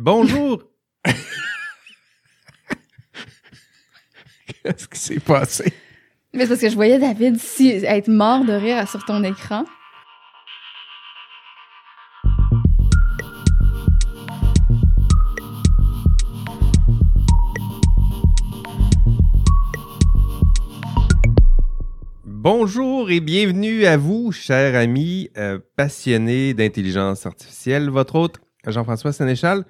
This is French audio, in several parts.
Bonjour. Qu'est-ce qui s'est passé? Mais c'est parce que je voyais David si, être mort de rire sur ton écran. Bonjour et bienvenue à vous, chers amis euh, passionnés d'intelligence artificielle. Votre hôte, Jean-François Sénéchal,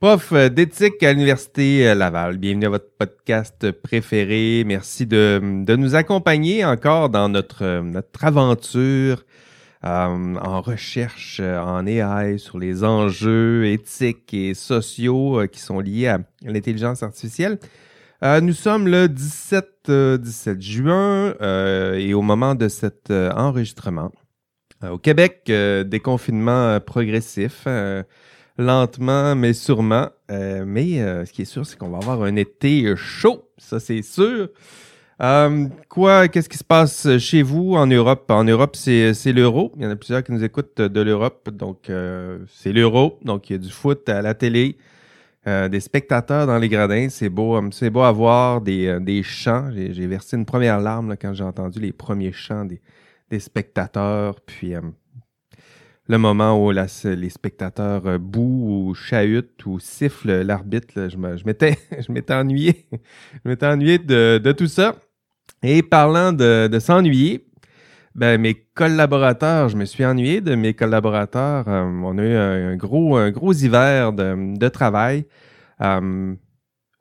prof euh, d'éthique à l'Université euh, Laval. Bienvenue à votre podcast préféré. Merci de, nous accompagner encore dans notre, notre aventure en recherche en AI sur les enjeux éthiques et sociaux qui sont liés à l'intelligence artificielle. Euh, nous sommes le 17, 17 euh, juin euh, et au moment de cet enregistrement, au Québec, déconfinement progressif, lentement mais sûrement. mais ce qui est sûr, c'est qu'on va avoir un été chaud, ça c'est sûr. quoi, qu'est-ce qui se passe chez vous en Europe? En Europe, c'est, l'euro. Il y en a plusieurs qui nous écoutent de l'Europe, donc c'est l'euro. Donc il y a du foot à la télé. Euh, des spectateurs dans les gradins, c'est beau, euh, c'est beau à voir des, euh, des chants. J'ai versé une première larme quand j'ai entendu les premiers chants des, des spectateurs, puis le moment où les spectateurs bouent ou chahutent ou sifflent l'arbitre, je m'étais ennuyé, je ennuyé de, tout ça. Et parlant de, s'ennuyer, ben, mes collaborateurs, je me suis ennuyé de mes collaborateurs. Euh, on a eu un, gros, hiver de, travail. Euh,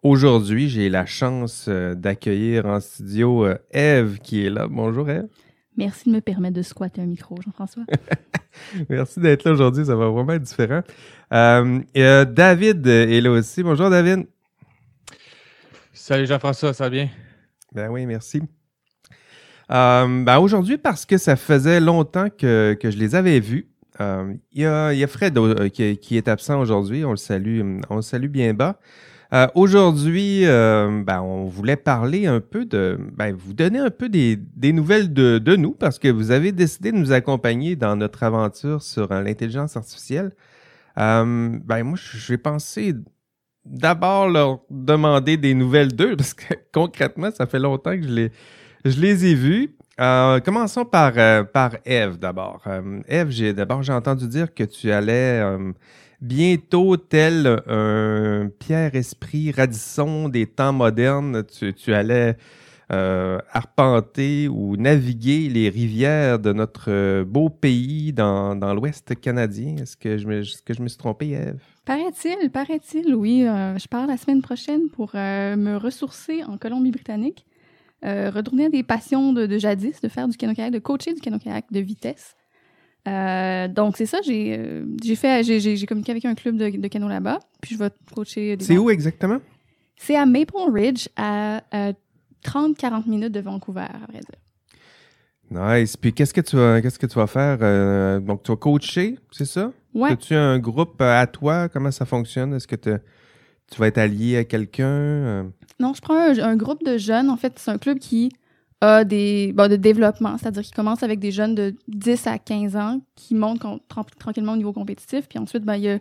aujourd'hui, j'ai la chance euh, d'accueillir en studio Eve qui est là. Bonjour Eve. Merci de me permettre de squatter un micro, Jean-François. Merci d'être là aujourd'hui, ça va vraiment être différent. et, David est là aussi. Bonjour David. Salut Jean-François, ça va bien? Ben oui, merci. Euh, ben aujourd'hui, parce que ça faisait longtemps que, que je les avais vus, euh, il, y a, y a Fred euh, qui, qui, est absent aujourd'hui. On le salue, on le salue bien bas. Euh, aujourd'hui, ben, on voulait parler un peu de, ben, vous donner un peu des, nouvelles de, nous parce que vous avez décidé de nous accompagner dans notre aventure sur l'intelligence artificielle. ben moi, je vais penser d'abord leur demander des nouvelles d'eux parce que concrètement, ça fait longtemps que je les ai vus. Euh, commençons par, euh, Eve d'abord. Euh, Eve, j'ai d'abord j'ai entendu dire que tu allais euh, bientôt, tel un Pierre-Esprit Radisson des temps modernes, tu, allais arpenter ou naviguer les rivières de notre beau pays dans, l'Ouest canadien. Est-ce que, je me, suis trompé, Eve? Paraît-il, paraît-il, oui. je pars la semaine prochaine pour me ressourcer en Colombie-Britannique. Euh, retourner à des passions de, jadis, de faire du canoë-kayak, de coacher du canoë-kayak de vitesse. Euh, donc c'est ça, j'ai euh, j'ai fait j'ai communiqué avec un club de, de canot là-bas, puis je vais coacher. C'est où exactement? C'est à Maple Ridge, à 30-40 minutes de Vancouver, à vrai dire. Nice. Puis qu'est-ce que tu vas qu'est-ce que tu vas faire Donc tu vas coacher, c'est ça? Ouais. As-tu un groupe à toi? Comment ça fonctionne? Est-ce que tu tu vas être allié à quelqu'un? Euh? Non, je prends un, groupe de jeunes. En fait, c'est un club qui a des bon, de développement, c'est-à-dire qu'il commence avec des jeunes de 10 à 15 ans qui montent tranquillement au niveau compétitif. Puis ensuite, ben, il y a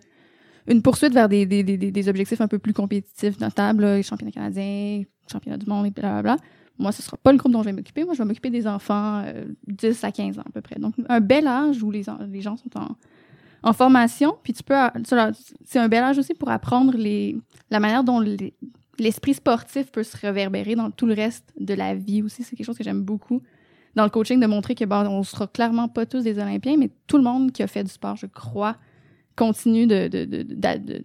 une poursuite vers des, des, des, des objectifs un peu plus compétitifs, notables, les championnats canadiens, championnats du monde, et blablabla. Moi, ce sera pas le groupe dont je vais m'occuper. Moi, je vais m'occuper des enfants euh, 10 à 15 ans à peu près. Donc, un bel âge où les, les gens sont en, formation, puis tu peux, c'est un bel âge aussi pour apprendre les, la manière dont l'esprit sportif peut se réverbérer dans tout le reste de la vie aussi. C'est quelque chose que j'aime beaucoup dans le coaching, de montrer que bon, on sera clairement pas tous des Olympiens, mais tout le monde qui a fait du sport, je crois, continue de, de, de,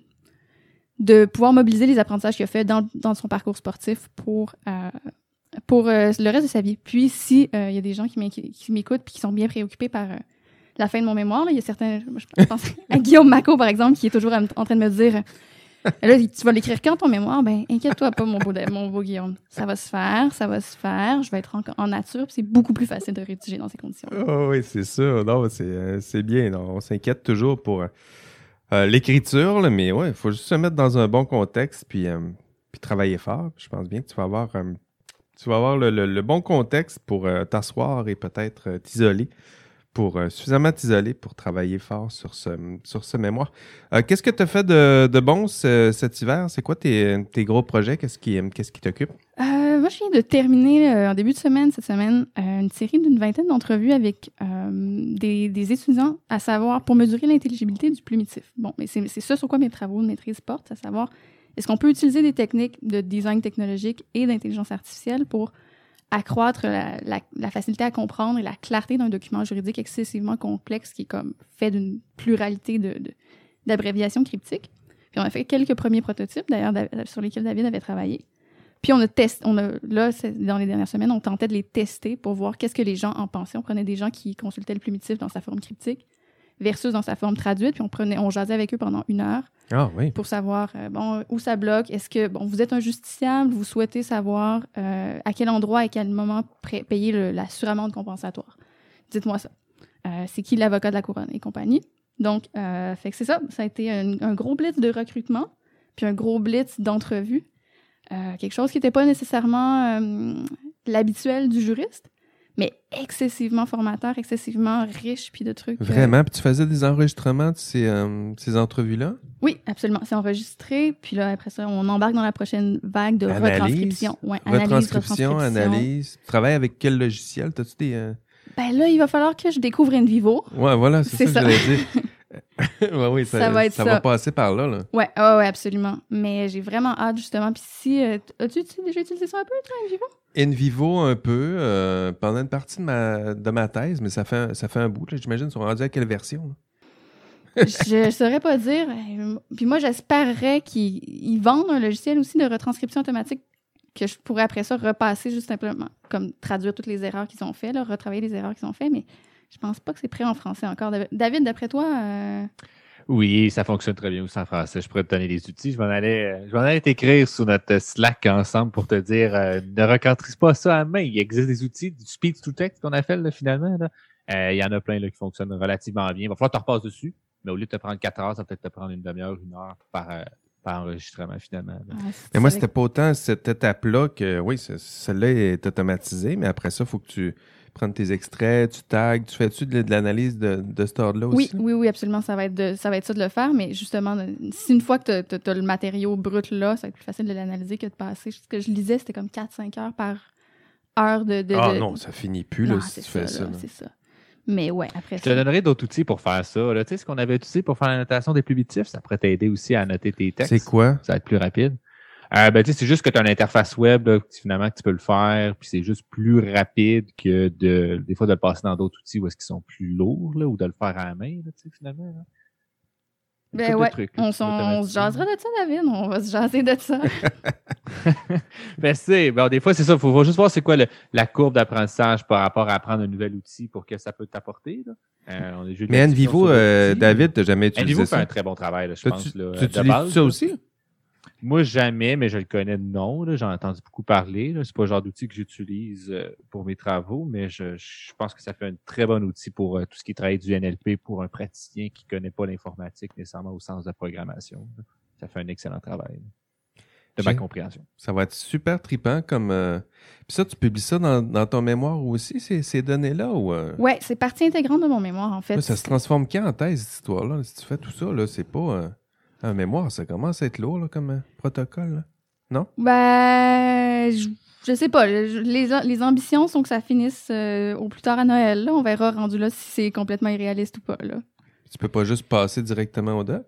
de, pouvoir mobiliser les apprentissages qu'il a fait dans, dans son parcours sportif pour, euh, pour euh, le reste de sa vie. Puis, si euh, il y a des gens qui m'écoutent et qui sont bien préoccupés par la fin de mon mémoire. Là. Il y a certains, je pense à Guillaume Maco, par exemple, qui est toujours en train de me dire Là, tu vas l'écrire quand ton mémoire? Ben, inquiète-toi pas, mon beau, Guillaume. Ça va se faire, ça va se faire. Je vais être en, nature, c'est beaucoup plus facile de rédiger dans ces conditions. Oh, oui, c'est sûr. Non, c'est, euh, bien. on s'inquiète toujours pour euh, l'écriture, mais ouais, il faut juste se mettre dans un bon contexte puis, euh, puis travailler fort. Je pense bien que tu vas avoir, tu vas avoir le, le, bon contexte pour t'asseoir et peut-être t'isoler euh, suffisamment t'isoler pour travailler fort sur ce, sur ce mémoire. Euh, qu'est-ce que tu as fait de, de bon ce- cet hiver? C'est quoi tes, tes gros projets? Qu'est-ce qui qu'est-ce qui t'occupe? Euh, moi, je viens de terminer en début de semaine, cette semaine, une série d'une vingtaine d'entrevues avec des, des étudiants, à savoir pour mesurer l'intelligibilité du plumitif. Bon, mais c'est c'est ça sur quoi mes travaux de maîtrise portent, à savoir est-ce qu'on peut utiliser des techniques de design technologique et d'intelligence artificielle pour accroître la, facilité à comprendre et la clarté d'un document juridique excessivement complexe qui est comme fait d'une pluralité de- de- d'abréviations cryptiques. Puis on a fait quelques premiers prototypes, d'ailleurs, Dav- sur lesquels David avait travaillé. Puis on a testé, on a, là, dans les dernières semaines, on tentait de les tester pour voir qu'est-ce que les gens en pensaient. On prenait des gens qui consultaient le plumitif dans sa forme cryptique versus dans sa forme traduite, puis on prenait, on jasait avec eux pendant une heure Ah oui. pour savoir euh, bon où ça bloque. Est-ce que bon vous êtes un justiciable, vous souhaitez savoir euh, à quel endroit et à quel moment payer le- la suramende compensatoire? Dites-moi ça. Euh, c'est qui l'avocat de la couronne et compagnie? Donc, fait que c'est ça. Ça a été un, un gros blitz de recrutement, puis un gros blitz d'entrevue. Quelque chose qui n'était pas nécessairement l'habituel du juriste, mais excessivement formateur, excessivement riche, puis de trucs. euh, Vraiment? Puis tu faisais des enregistrements de ces, euh, ces entrevues-là? oui, absolument. C'est enregistré. Puis là, après ça, on embarque dans la prochaine vague de Analyse. retranscription. Ouais, analyse, Retranscription, retranscription. analyse. Tu travailles avec quel logiciel? T'as-tu des. euh, Ben là, il va falloir que je découvre Envivo. Ouais, voilà, c'est ça, que j'allais dire. ouais, oui, ça, Ça va être ça ça. va passer par là, là. Ouais, ouais, ouais, absolument. Mais j'ai vraiment hâte, justement. Puis si... euh, As-tu tu- déjà utilisé ça un peu, toi, Envivo? In vivo un peu euh, pendant une partie de ma, de ma thèse, mais ça fait, un- ça fait un bout. J'imagine qu'ils sont rendus à quelle version? je saurais pas dire. Puis moi, j'espérerais qu'ils ils vendent un logiciel aussi de retranscription automatique que je pourrais après ça repasser juste simplement, comme traduire toutes les erreurs qu'ils ont fait, là, retravailler les erreurs qu'ils ont fait, mais je pense pas que c'est prêt en français encore. David- d'après toi, euh, Oui, ça fonctionne très bien aussi en français. Je pourrais te donner des outils. Je m'en allais, euh, je m'en allais t'écrire sur notre Slack ensemble pour te dire euh, ne recantrise pas ça à main. Il existe des outils, du speech to text qu'on appelle là, finalement. là. Euh, il y en a plein là, qui fonctionnent relativement bien. Il va falloir que tu repasses dessus, mais au lieu de te prendre quatre heures, ça va peut-être te prendre une demi-heure, une heure par, euh, par enregistrement finalement. ah, Mais moi, c'était pas autant cette étape-là que, oui, ce- celle-là est automatisée, mais après ça, il faut que tu prennes tes extraits, tu tags, tu fais-tu de, de l'analyse de, de cet ordre-là Oui, aussi? oui, oui, absolument. Ça va être, de, ça va être ça de le faire, mais justement, si une fois que tu as, le matériau brut là, ça va être plus facile de l'analyser que de passer. Ce que je lisais, c'était comme 4-5 heures par heure de. de Ah non, ça finit plus là, Non, si tu fais ça. C'est ça. Mais ouais, après Je te donnerai d'autres outils pour faire ça. là. Tu sais, ce qu'on avait utilisé pour faire la notation des plumitifs, ça pourrait t'aider aussi à noter tes textes. C'est quoi? Ça va être plus rapide. Euh, ben, tu sais, c'est juste que tu as une interface web, là, que finalement, que tu peux le faire, puis c'est juste plus rapide que de, des fois, de le passer dans d'autres outils où est-ce qu'ils sont plus lourds, là, ou de le faire à la main, là, tu sais, finalement. là. Une Ben couple de ouais, trucs, là, on, se jasera de ça, David. On va se jaser de ça. Ben, c'est, ben, des fois, c'est ça. Il faut, faut juste voir c'est quoi le- la courbe d'apprentissage par rapport à apprendre un nouvel outil pour que ça peut t'apporter. Là. Euh, on est juste Mais Envivo, euh. David, t'as jamais utilisé Envivo fait ça? un très bon travail, là, je pense. tu là, tu de utilises base, ça là. aussi? Moi, jamais, mais je le connais de nom. là. J'en ai entendu beaucoup parler. là. C'est pas le genre d'outil que j'utilise euh, pour mes travaux, mais je, je pense que ça fait un très bon outil pour euh, tout ce qui est travail du NLP pour un praticien qui connaît pas l'informatique nécessairement au sens de programmation. là. Ça fait un excellent travail là, de ma compréhension. Ça va être super trippant comme. euh, Puis ça, tu publies ça dans, dans ton mémoire aussi, ces, ces données-là? Ou, euh, ouais, c'est partie intégrante de mon mémoire, en fait. là, ça se transforme quand en thèse, cette histoire-là? Si tu fais tout ça, là, c'est pas. Euh, un mémoire, ça commence à être lourd là, comme euh, protocole. là. Ben, je, je sais pas. Je- Les, les ambitions sont que ça finisse euh, au plus tard à Noël. là. On verra rendu là si c'est complètement irréaliste ou pas. Là. Tu peux pas juste passer directement au doc?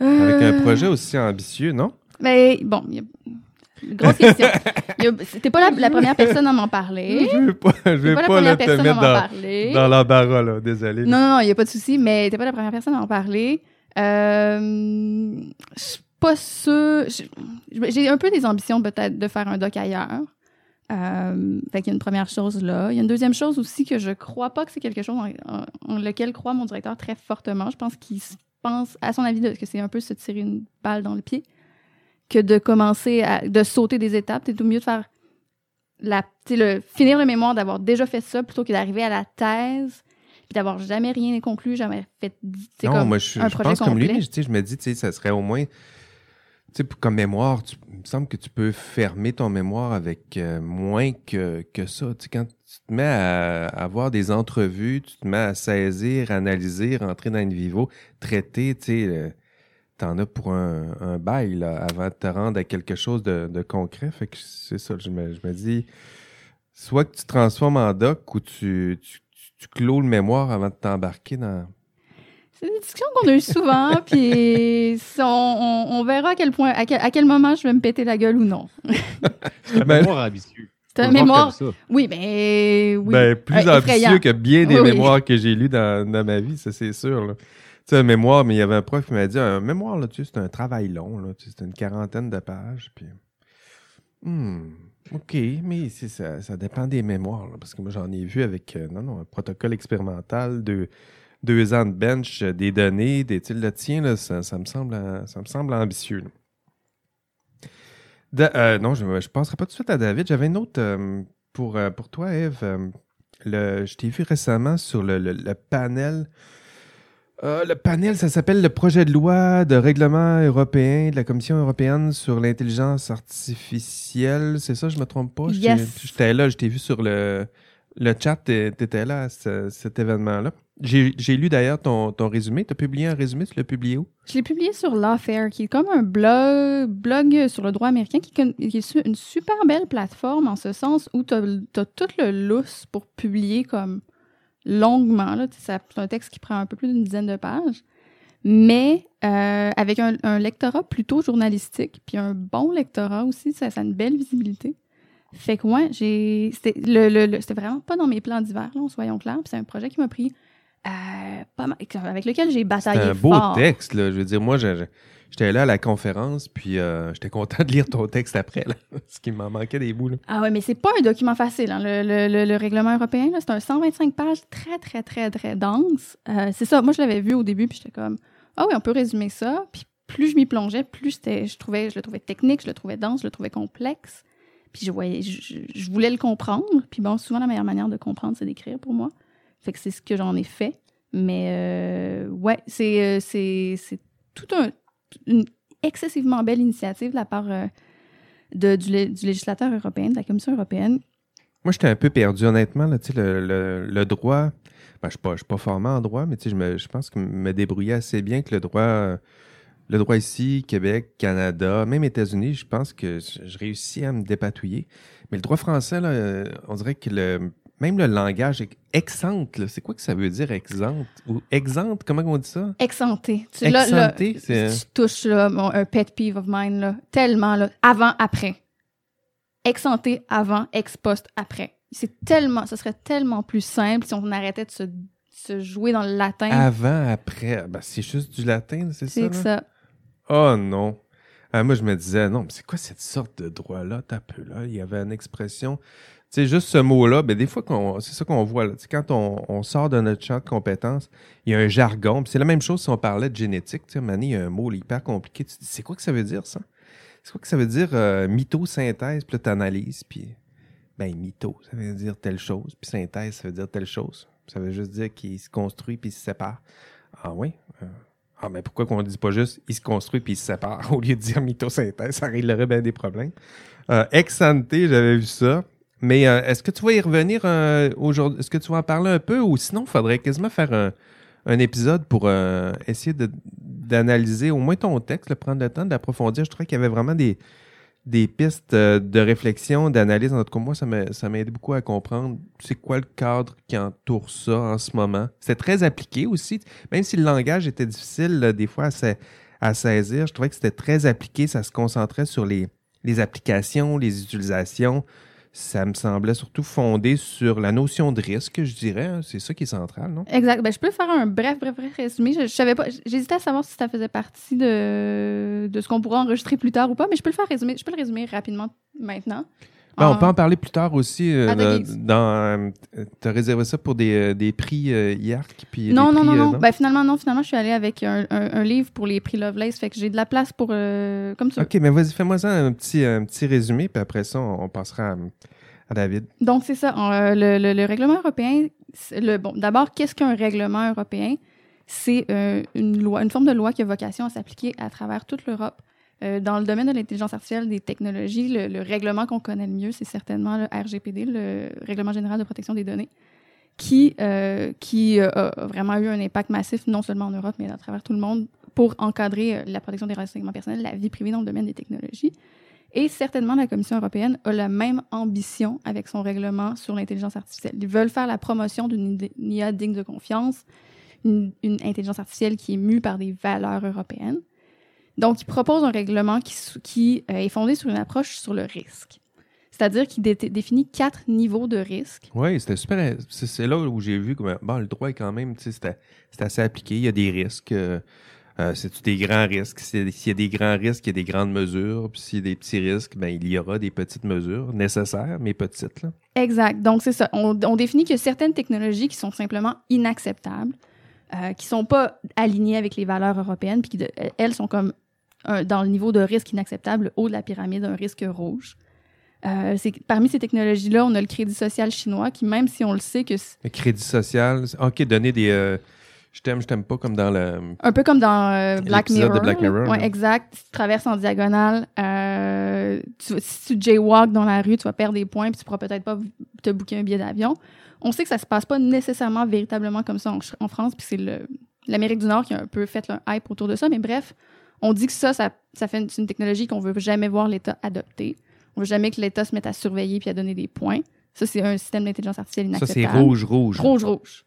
Avec un Euh, projet aussi ambitieux, non? Mais bon, il y a- grosse question. Il y a- T'es pas la, la première personne à m'en parler. Je veux pas, je T'es veux pas la première te personne à mettre m'en dans, parler. dans l'embarras, là. Désolé. Non, non, non, il n'y a pas de souci, mais t'es pas la première personne à en parler. Euh, je suis pas sûre. J'ai un peu des ambitions peut-être de faire un doc ailleurs. Euh, fait qu'il y a une première chose là. Il y a une deuxième chose aussi que je crois pas que c'est quelque chose en, lequel croit mon directeur très fortement. Je pense qu'il pense, à son avis, que c'est un peu se tirer une balle dans le pied que de commencer à de sauter des étapes. C'est tout mieux de faire la, finir le mémoire, d'avoir déjà fait ça plutôt que d'arriver à la thèse puis d'avoir jamais rien conclu, jamais fait Non, comme moi, je, un je projet pense comme lui, je, je me dis, tu sais, ça serait au moins Tu sais, comme mémoire, tu, il me semble que tu peux fermer ton mémoire avec euh, moins que, que ça. Quand tu te mets à, à avoir des entrevues, tu te mets à saisir, analyser, rentrer dans une vivo, traiter, tu sais, euh, t'en as pour un, un bail là, avant de te rendre à quelque chose de, de concret. Fait que c'est ça, je me, je me dis, soit que tu te transformes en doc ou tu, tu, tu, clôt le mémoire avant de t'embarquer dans... C'est des discussions qu'on a eues souvent, puis on, on, on verra à quel point, à quel, à quel moment je vais me péter la gueule ou non. C'est un Ben- mémoire ambitieux. C'est un mémoire. Oui, mais oui. Ben, plus Euh, ambitieux effrayant. que bien des Oui, oui. mémoires que j'ai lus dans, dans ma vie, ça c'est sûr. là. Tu sais, un mémoire, mais il y avait un prof qui m'a dit un mémoire, là, tu sais, c'est un travail long, là, tu sais, c'est une quarantaine de pages. Puis... Hmm, OK, mais ça, dépend des mémoires, parce que moi j'en ai vu avec euh, non, non, un protocole expérimental de deux ans de bench, euh, des données, des le tien, là, ça, ça me semble euh, ça me semble ambitieux. non, je ne passerai pas tout de suite à David. J'avais une autre pour, pour toi, Eve. Je t'ai vu récemment sur le- le panel. Euh, le panel, ça s'appelle le projet de loi de règlement européen de la Commission européenne sur l'intelligence artificielle. C'est ça, je me trompe pas? Yes. J'étais là, je t'ai vu sur le, le chat, t'é- t'étais là à ce- cet événement-là. J'ai j'ai lu d'ailleurs ton, ton résumé. Tu as publié un résumé, tu l'as publié où? Je l'ai publié sur Lawfare, qui est comme un blog, blog sur le droit américain, qui, est une super belle plateforme en ce sens où tu as, tout le lousse pour publier comme longuement. C'est un texte qui prend un peu plus d'une dizaine de pages, mais euh, avec un, lectorat plutôt journalistique, puis un bon lectorat aussi, ça, a une belle visibilité. Fait que ouais, j'ai c'était vraiment pas dans mes plans d'hiver, soyons clairs. C'est un projet qui m'a pris avec lequel j'ai C'est bataillé un beau fort. texte, là. Je veux dire, moi, j'étais là à la conférence, puis euh, j'étais content de lire ton texte après, là. Parce qu'il m'en manquait des bouts, là. Ah ouais, mais c'est pas un document facile. hein. Le, le- le- le règlement européen, c'est un 125 pages très, très, très, très dense. Euh, c'est ça. Moi, je l'avais vu au début, puis j'étais comme, ah oui, on peut résumer ça. Puis plus je m'y plongeais, plus je trouvais, je le trouvais technique, je le trouvais dense, je le trouvais complexe. Puis je voyais, je voulais le comprendre. Puis bon, souvent la meilleure manière de comprendre, c'est d'écrire pour moi. Fait que c'est ce que j'en ai fait. Mais euh, ouais, c'est, euh, c'est, c'est tout un, une excessivement belle initiative de la part euh, de- du, lé- du législateur européen, de la Commission européenne. Moi, j'étais un peu perdu, honnêtement, là. Le, le- le droit... Ben, je je suis pas formé en droit, mais je, me- je pense que me débrouiller assez bien que le droit... Le droit ici, Québec, Canada, même États-Unis, je pense que je, je réussis à me dépatouiller. Mais le droit français, là, on dirait que le, même le langage ex- exempte, c'est quoi que ça veut dire exempte? Ou exempte, comment on dit ça? Exsanté. Tu, là, là, tu touches là, mon- un pet peeve of mine, là, tellement, là, avant, après. Exsanté, avant, ex post, après. C'est tellement, ce serait tellement plus simple si on arrêtait de se, se jouer dans le latin. Avant, après, ben, c'est juste du latin, c'est ça? c'est ça. Oh non. Ah, moi, je me disais, non, mais c'est quoi cette sorte de droit-là? T'as peu là. Il y avait une expression. Sais, juste ce mot-là, ben, des fois, c'est ça qu'on voit. Là. Quand on, on sort de notre champ de compétences, il y a un jargon. C'est la même chose si on parlait de génétique. Tu sais, il y a un mot là, hyper compliqué. Tu dis, c'est quoi que ça veut dire, ça? C'est quoi que ça veut dire euh, mythosynthèse? Puis là, t'analyses, puis ben, mytho, ça veut dire telle chose. Puis synthèse, ça veut dire telle chose. Ça veut juste dire qu'il se construit puis il se sépare. Ah oui? Euh, ah, mais pourquoi qu'on ne dit pas juste il se construit puis il se sépare au lieu de dire mythosynthèse? Ça réglerait bien des problèmes. Euh, ex ante, j'avais vu ça. Mais euh, est-ce que tu vas y revenir euh, aujourd'hui? Est-ce que tu vas en parler un peu? Ou sinon, il faudrait quasiment faire un, épisode pour euh, essayer d'analyser au moins ton texte, le prendre le temps d'approfondir. Je trouvais qu'il y avait vraiment des, pistes de réflexion, d'analyse. En tout cas, moi, ça m'a aidé beaucoup à comprendre c'est quoi le cadre qui entoure ça en ce moment. C'était très appliqué aussi. Même si le langage était difficile, des fois, à, sa- à saisir, je trouvais que c'était très appliqué. Ça se concentrait sur les applications, les utilisations. Ça me semblait surtout fondé sur la notion de risque, je dirais. hein. C'est ça qui est central, non? Exact. Ben, je peux faire un bref, bref, résumé. J'hésitais à savoir si ça faisait partie de, ce qu'on pourrait enregistrer plus tard ou pas, mais je peux le faire. Je peux le résumer rapidement maintenant. Ben, on En- peut en parler plus tard aussi. euh, À dans- euh, t'as réservé ça pour des, euh, des prix euh, IARC? Puis Non, non, prix, non, euh, non? Ben, finalement, non. Finalement, je suis allée avec un, un- un livre pour les prix Lovelace. Fait que j'ai de la place pour. euh, comme. OK, mais vas-y, fais-moi ça un petit, un petit résumé, puis après ça, on, on passera à, à David. Donc, c'est ça. Euh, le, le- le règlement européen, le, bon, d'abord, qu'est-ce qu'un règlement européen? C'est euh, une loi, une forme de loi qui a vocation à s'appliquer à travers toute l'Europe. Euh, dans le domaine de l'intelligence artificielle des technologies, le, le règlement qu'on connaît le mieux, c'est certainement le RGPD, le Règlement général de protection des données, qui, euh, euh, a vraiment eu un impact massif, non seulement en Europe, mais à travers tout le monde, pour encadrer la protection des renseignements personnels, la vie privée dans le domaine des technologies. Et certainement, la Commission européenne a la même ambition avec son règlement sur l'intelligence artificielle. Ils veulent faire la promotion d'une IA digne de confiance, une intelligence artificielle qui est mue par des valeurs européennes. Donc, ils proposent un règlement qui, euh, est fondé sur une approche sur le risque. C'est-à-dire qu'il dé- définit quatre niveaux de risque. Oui, c'était super. C'est c'est là où j'ai vu que bon, le droit est quand même, c'était assez appliqué. Il y a des risques. Euh, euh, C'est-tu des grands risques? S'il s'il y a des grands risques, il y a des grandes mesures. Puis s'il y a des petits risques, ben, il y aura des petites mesures nécessaires, mais petites. Là. Exact. Donc, c'est ça. On, on définit que certaines technologies qui sont simplement inacceptables, euh, qui sont pas alignées avec les valeurs européennes, puis qui, de- elles, sont comme un- dans le niveau de risque inacceptable, le haut de la pyramide, un risque rouge. Euh, c'est- parmi ces technologies-là, on a le crédit social chinois qui, même si on le sait que Le crédit social. OK, donner des. euh, je t'aime, je t'aime pas, comme dans le. un peu comme dans euh, Black Mirror. de Black Mirror, Ouais, exact. Si tu traverses en diagonale, euh, tu- si tu jaywalk dans la rue, tu vas perdre des points, puis tu pourras peut-être pas te booker un billet d'avion. On sait que ça se passe pas nécessairement véritablement comme ça en, en France, puis c'est le- l'Amérique du Nord qui a un peu fait un hype autour de ça. Mais bref, on dit que ça, ça, ça fait une, c'est une technologie qu'on veut jamais voir l'État adopter. On veut jamais que l'État se mette à surveiller puis à donner des points. Ça, c'est un système d'intelligence artificielle Ça, c'est inacceptable. rouge, rouge. Rouge, rouge.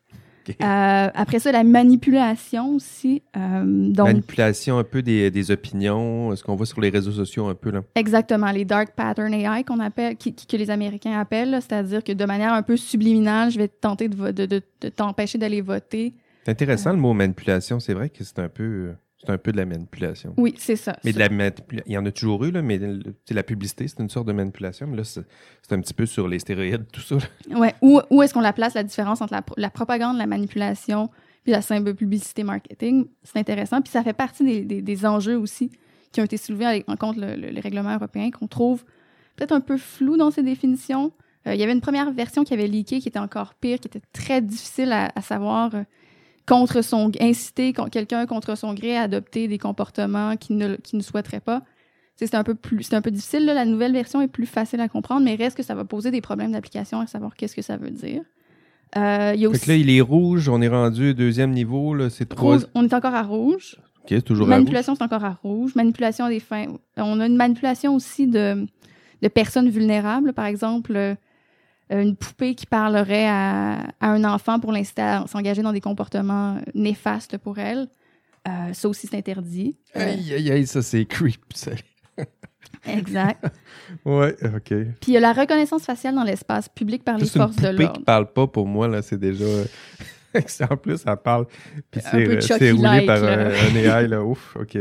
Euh, après ça, la manipulation aussi. Euh, donc, Manipulation un peu des, des opinions, ce qu'on voit sur les réseaux sociaux un peu. Là? Exactement, les dark pattern AI qu'on appelle, qui, qui- que les Américains appellent, c'est-à-dire que de manière un peu subliminale, je vais tenter de, de, de- de t'empêcher d'aller voter. C'est intéressant le mot manipulation. C'est vrai que c'est un peu, euh, c'est un peu de la manipulation. Oui, c'est ça. Mais de la manipula- il y en a toujours eu, là, mais la publicité, c'est une sorte de manipulation. Mais là, c'est un petit peu sur les stéroïdes, tout ça. là. Ouais. Où, où est-ce qu'on la place, la différence entre la, la propagande, la manipulation, puis la simple publicité marketing? C'est intéressant. Puis ça fait partie des, des- des enjeux aussi qui ont été soulevés avec- en contre le, le- le règlement européen, qu'on trouve peut-être un peu flou dans ses définitions. Euh, il y avait une première version qui avait leaké, qui était encore pire, qui était très difficile à, à savoir euh, contre son inciter quelqu'un contre son gré à adopter des comportements qu'il ne, qu'il ne souhaiterait pas. C'est un peu plus, c'est un peu difficile. là. La nouvelle version est plus facile à comprendre, mais reste que ça va poser des problèmes d'application à savoir qu'est-ce que ça veut dire. Euh, il y a Fait aussi que là, il est rouge, on est rendu au deuxième niveau, là, c'est trois. rouge, on est encore à rouge. Ok, c'est toujours. Manipulation, c'est encore à rouge. Manipulation des fins. On a une manipulation aussi de, de personnes vulnérables. Par exemple, euh, une poupée qui parlerait à, à un enfant pour l'inciter à s'engager dans des comportements néfastes pour elle. Euh, ça aussi, c'est interdit. Euh, Aïe, aïe, aïe, ça, c'est creep. ça. exact. Ouais, ok. Puis il y a la reconnaissance faciale dans l'espace public par les une forces de poupée l'ordre. qui parle pas, pour moi, là, c'est déjà... en plus, elle parle, puis c'est euh, roulé par un, un AI, là. Ouf, ok.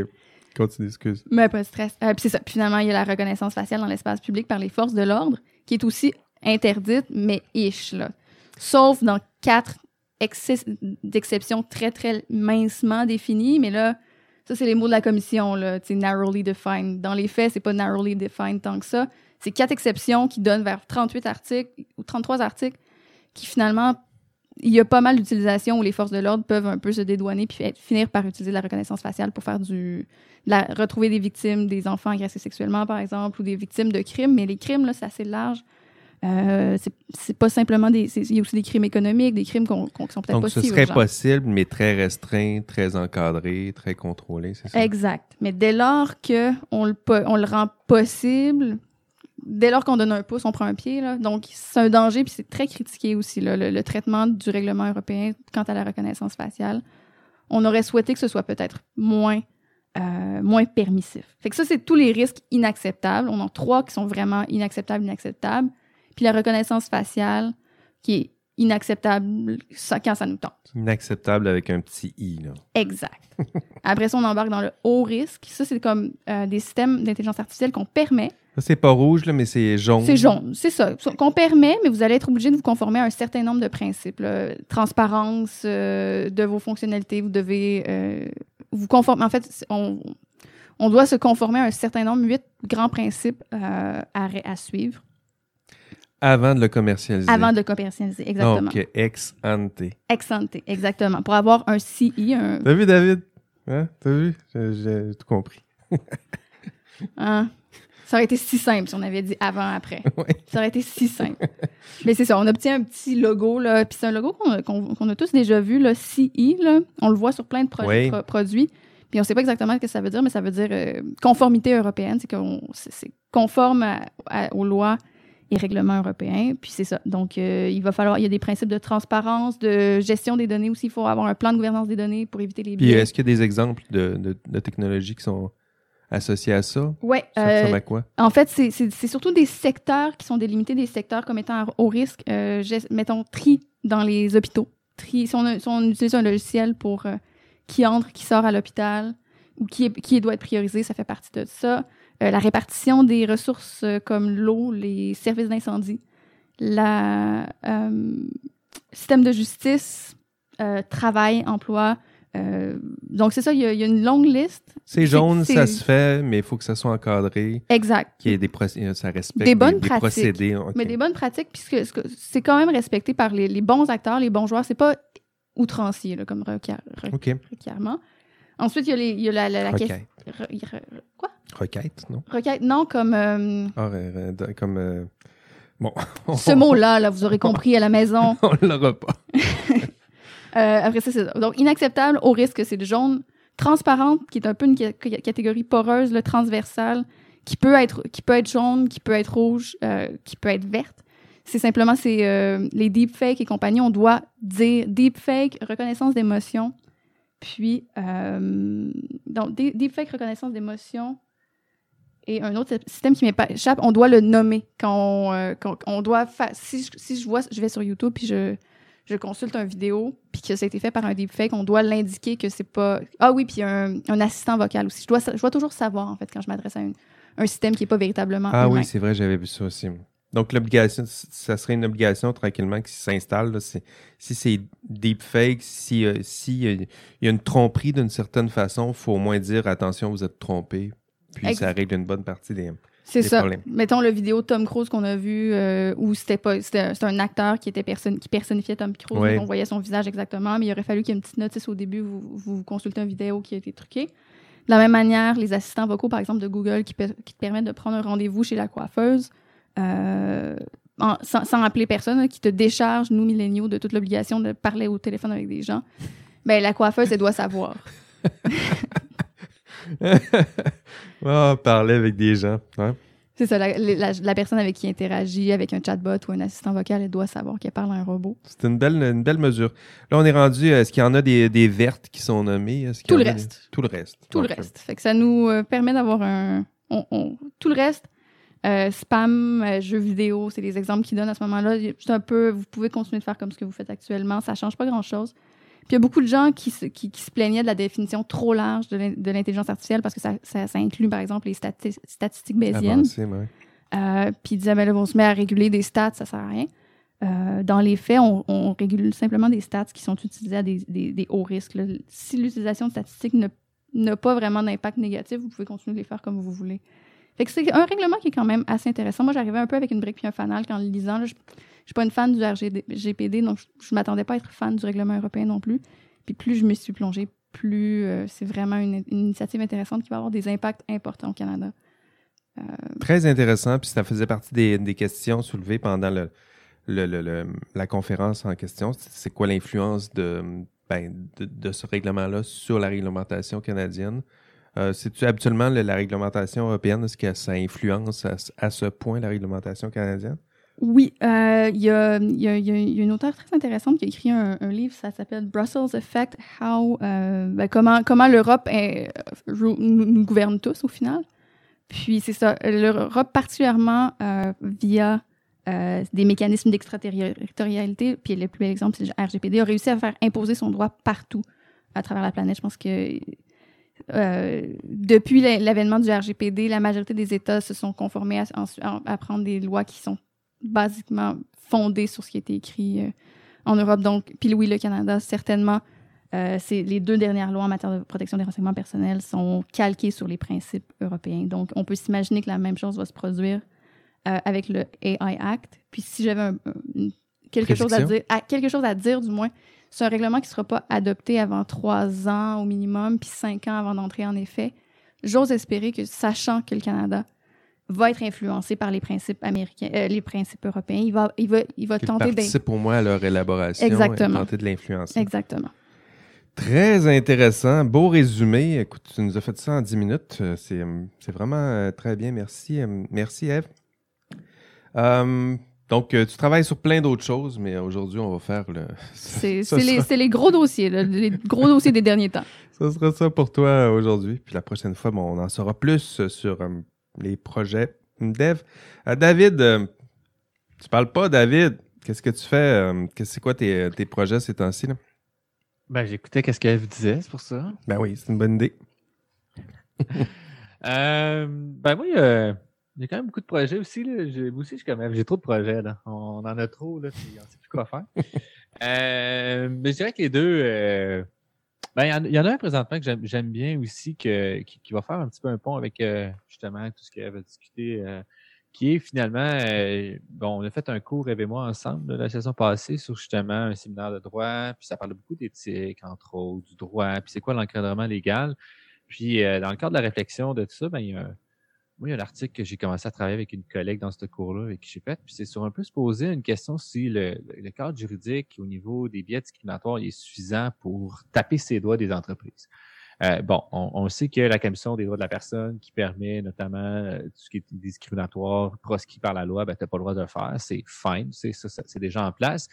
Continue, excuse. Mais pas de stress. Euh, puis c'est ça. Puis finalement, il y a la reconnaissance faciale dans l'espace public par les forces de l'ordre, qui est aussi interdite, mais ish, là. Sauf dans quatre d'exceptions très, très mincement définies. Mais là, ça, c'est les mots de la commission, là. Tu narrowly defined. Dans les faits, c'est pas narrowly defined tant que ça. C'est quatre exceptions qui donnent vers 38 articles ou 33 articles qui finalement il y a pas mal d'utilisations où les forces de l'ordre peuvent un peu se dédouaner puis finir par utiliser la reconnaissance faciale pour faire du retrouver des victimes, des enfants agressés sexuellement, par exemple, ou des victimes de crimes. Mais les crimes, là, c'est assez large. Euh, c'est- pas simplement des. Il y a aussi des crimes économiques, des crimes qu'on, qu'on- qui sont peut-être Donc, pas ce si serait urgents. possible, mais très restreint, très encadré, très contrôlé, c'est ça? Exact. Mais dès lors que on le, on le rend possible, dès lors qu'on donne un pouce, on prend un pied. Là. Donc, c'est un danger, puis c'est très critiqué aussi, là, le, le traitement du règlement européen quant à la reconnaissance faciale. On aurait souhaité que ce soit peut-être moins, euh, moins permissif. Fait que ça, c'est tous les risques inacceptables. On en a trois qui sont vraiment inacceptables, inacceptables. Puis la reconnaissance faciale, qui est inacceptable ça- quand ça nous tente. Inacceptable avec un petit i, là. Exact. Après ça, on embarque dans le haut risque. Ça, c'est comme euh, des systèmes d'intelligence artificielle qu'on permet. Ça, c'est pas rouge, là, mais c'est jaune. C'est jaune, c'est ça. Qu'on permet, mais vous allez être obligé de vous conformer à un certain nombre de principes. là. Transparence euh, de vos fonctionnalités. Vous devez euh, vous conformer. En fait, on, on doit se conformer à un certain nombre, huit grands principes à suivre Avant de le commercialiser. avant de le commercialiser. Exactement. Donc, ex ante. Ex ante, exactement. Pour avoir un CI, un, T'as vu, David? Hein? T'as vu? J'ai tout compris. Hein? Ça aurait été si simple si on avait dit avant, après. Ouais. Ça aurait été si simple. Mais c'est ça, on obtient un petit logo, là. Puis c'est un logo qu'on a, tous déjà vu, là, CE, là. On le voit sur plein de pro- pro- produits. Puis on sait pas exactement ce que ça veut dire, mais ça veut dire euh, conformité européenne. C'est qu'on conforme à- à- aux lois et règlements européens. Puis c'est ça. Donc, euh, il va falloir, il y a des principes de transparence, de gestion des données aussi. Il faut avoir un plan de gouvernance des données pour éviter les Puis biais. est-ce qu'il y a des exemples de, de, de technologies qui sont associées à ça? Ça euh, à quoi? En fait, c'est- surtout des secteurs qui sont délimités, des secteurs comme étant haut risque. Euh, mettons, tri dans les hôpitaux. Tri, si, on a- si on utilise un logiciel pour euh, qui entre, qui sort à l'hôpital ou qui, est- qui doit être priorisé, ça fait partie de ça. Euh, la répartition des ressources euh, comme l'eau, les services d'incendie, la euh, système de justice, travail, emploi. Euh, donc, c'est ça, il y, a- il y a une longue liste. C'est jaune, ça se fait, mais il faut que ça soit encadré, Exact. qu'il y ait des ça respecte Des bonnes des pratiques. procédés. Mais des bonnes pratiques, puisque ce que- c'est quand même respecté par les, les bons acteurs, les bons joueurs. C'est pas outrancier là, comme requier- re- OK. requirement. Ensuite, il y a, les, il y a la, la, la question. Requête. re- re- quoi? Requête, non? Requête, non, comme euh, Ah, comme... euh, Bon. ce mot-là, là, vous aurez compris à la maison. On l'aura pas. Euh, après ça, c'est. Donc, inacceptable, au risque, c'est le jaune. Transparente, qui est un peu une ca- ca- catégorie poreuse, le transversale, qui peut être, qui peut être jaune, qui peut être rouge, euh, qui peut être verte. C'est simplement c'est les deepfakes et compagnie. On doit dire deepfake, reconnaissance d'émotion. Puis, euh, donc, de- deepfake, reconnaissance d'émotion. Et un autre système qui m'échappe, on doit le nommer. Quand on, euh, quand on doit. Si je, si je vois, je vais sur YouTube, puis je, je consulte une vidéo, puis que ça a été fait par un deepfake, on doit l'indiquer que c'est pas. Ah oui, puis un, un assistant vocal aussi. Je dois, je dois toujours savoir, en fait, quand je m'adresse à une- un système qui n'est pas véritablement. Ah humain. oui, c'est vrai, j'avais vu ça aussi. Donc, l'obligation, ça serait une obligation tranquillement qui s'installe. Si c'est deepfake, si, euh, si euh, il y a une tromperie d'une certaine façon, il faut au moins dire attention, vous êtes trompé. Puis Ex- ça règle une bonne partie des. C'est ça. problèmes. Mettons le vidéo de Tom Cruise qu'on a vu euh, où c'était pas c'était un acteur qui était personne qui personnifiait Tom Cruise, Ouais. on voyait son visage exactement, mais il aurait fallu qu'il y ait une petite notice au début, vous, vous consultez une vidéo qui a été truquée. De la même manière, les assistants vocaux, par exemple, de Google qui, qui te permettent de prendre un rendez-vous chez la coiffeuse euh, en- sans, sans appeler personne, hein, qui te décharge, nous, milléniaux, de toute l'obligation de parler au téléphone avec des gens. Ben, la coiffeuse, elle doit savoir. Ah, parler avec des gens. hein. C'est ça, la, la- la personne avec qui interagit, avec un chatbot ou un assistant vocal, elle doit savoir qu'elle parle à un robot. C'est une belle, une belle mesure. Là, on est rendu. Est-ce qu'il y en a des, des vertes qui sont nommées? Tout le reste. des- Tout le reste. Tout le reste. Fait que ça nous euh, permet d'avoir un. on- on- tout le reste, euh, spam, euh, jeux vidéo, c'est les exemples qu'ils donnent à ce moment-là. C'est un peu. Vous pouvez continuer de faire comme ce que vous faites actuellement. Ça change pas grand-chose. Puis il y a beaucoup de gens qui se, qui, qui se plaignaient de la définition trop large de l'in- de l'intelligence artificielle parce que ça, ça, ça inclut, par exemple, les stati- statistiques bayésiennes. Ouais. Euh, puis ils disaient, ben là, on se met à réguler des stats, ça sert à rien. Euh, dans les faits, on, on régule simplement des stats qui sont utilisés à des, des- des hauts risques. là. Si l'utilisation de statistiques ne- n'a pas vraiment d'impact négatif, vous pouvez continuer de les faire comme vous voulez. Fait que c'est un règlement qui est quand même assez intéressant. Moi, j'arrivais un peu avec une brique puis un fanal quand le lisant. je je suis pas une fan du RGPD, donc je, je m'attendais pas à être fan du règlement européen non plus. Puis plus je me suis plongée, plus euh, c'est vraiment une, initiative intéressante qui va avoir des impacts importants au Canada. Très intéressant. Puis ça faisait partie des, questions soulevées pendant la conférence en question. C'est quoi l'influence ben, de ce règlement-là sur la réglementation canadienne? Euh, C'est-tu habituellement le- la réglementation européenne, est-ce que ça influence à, ce- point la réglementation canadienne? Oui, euh, il y, a, y, a, y a- une auteure très intéressante qui a écrit un, livre, ça s'appelle Brussels Effect, How, euh, ben, comment, comment l'Europe est- nous, gouverne tous au final. Puis c'est ça, l'Europe particulièrement euh, via euh, des mécanismes d'extraterritorialité, puis le plus bel exemple, c'est le RGPD, a réussi à faire imposer son droit partout à travers la planète. Je pense que euh, depuis l'avènement du RGPD, la majorité des États se sont conformés à, à- à prendre des lois qui sont basiquement fondées sur ce qui a été écrit euh, en Europe. Donc, puis oui, le Canada, certainement, euh, les deux dernières lois en matière de protection des renseignements personnels sont calquées sur les principes européens. Donc, on peut s'imaginer que la même chose va se produire euh, avec le AI Act. Puis, si j'avais quelque chose à dire, à- quelque chose à dire du moins, c'est un règlement qui ne sera pas adopté avant trois ans au minimum, puis cinq ans avant d'entrer en effet. j'ose espérer que, sachant que le Canada va être influencé par les principes américains, euh, les principes européens, il va, il va, il va tenter participe pour moi à leur élaboration Exactement. et tenter de l'influencer. Exactement. Très intéressant. Beau résumé. Écoute, tu nous as fait ça en 10 minutes. Euh, C'est, euh, c'est vraiment très bien. Merci. Merci, Eve. Euh, donc, euh, tu travailles sur plein d'autres choses, mais aujourd'hui, on va faire le. C'est les, gros dossiers, là, les gros dossiers des derniers temps. Ça sera ça pour toi euh, aujourd'hui. Puis la prochaine fois, bon, on en saura plus euh, sur euh, les projets dev. Euh, David, euh, tu parles pas, David. Qu'est-ce que tu fais? euh, c'est quoi tes, tes projets ces temps-ci? Là? Ben, j'écoutais qu'est-ce qu'elle disait, c'est pour ça. Ben oui, c'est une bonne idée. Euh, ben moi, euh, il y a quand même beaucoup de projets aussi. Là. J'ai, moi aussi, j'ai trop de projets. Là. On, en a trop, là, puis on ne sait plus quoi faire. Euh, mais je dirais que les deux, euh, ben, il y en- il y, en a un présentement que j'aime, j'aime bien aussi, que, qui, qui va faire un petit peu un pont avec euh, justement tout ce qu'elle avait discuté, euh, qui est finalement, euh, bon, on a fait un cours, Eve et moi, ensemble là, la saison passée sur justement un séminaire de droit, puis ça parle beaucoup d'éthique, entre autres, du droit, puis c'est quoi l'encadrement légal. Puis, euh, dans le cadre de la réflexion de tout ça, ben, il y a un, moi, il y a un article que j'ai commencé à travailler avec une collègue dans ce cours-là avec qui j'ai fait. Puis, c'est sur un peu se poser une question si le, le- cadre juridique au niveau des biais discriminatoires est suffisant pour taper ses doigts des entreprises. Euh, bon, on, on sait que la Commission des droits de la personne qui permet notamment euh, tout ce qui est discriminatoire proscrit par la loi, ben, tu n'as pas le droit de le faire. C'est fine, c'est c'est déjà en place.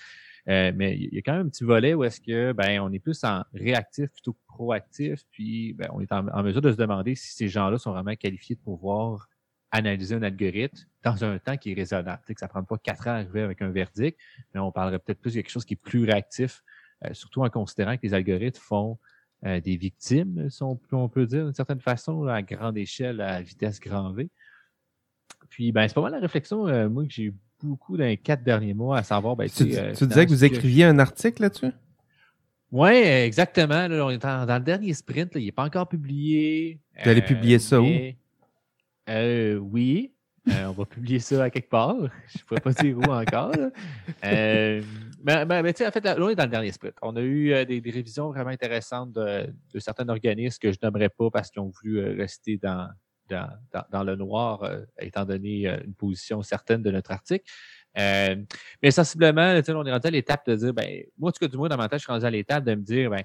Euh, mais il y a quand même un petit volet où est-ce que ben on est plus en réactif plutôt que proactif, puis ben, on est en, mesure de se demander si ces gens-là sont vraiment qualifiés de pouvoir analyser un algorithme dans un temps qui est raisonnable. Que ça ne prend pas quatre ans à arriver avec un verdict, mais on parlerait peut-être plus de quelque chose qui est plus réactif, euh, surtout en considérant que les algorithmes font euh, des victimes, si on, peut- dire d'une certaine façon, à grande échelle, à vitesse grand V. Puis, ben, c'est pas mal la réflexion, euh, moi, que j'ai beaucoup dans les quatre derniers mois, à savoir, ben, Tu, tu euh, tu disais que vous écriviez un article là-dessus? Oui, exactement. Là, on est en- dans le dernier sprint. là, il n'est pas encore publié. Vous allez publier ça où? mais- Euh, oui. Euh, on va publier ça à quelque part. Je ne pourrais pas dire où encore. Euh, mais mais- mais tu sais, en fait, là, on est dans le dernier sprint. On a eu euh, des, des révisions vraiment intéressantes de, de certains organismes que je nommerai pas parce qu'ils ont voulu euh, rester dans, dans, le noir, euh, étant donné euh, une position certaine de notre article. Euh, mais sensiblement, on est rendu à l'étape de dire, ben, moi, en tout cas, du moins, dans ma tête, je suis rendu à l'étape de me dire, ben,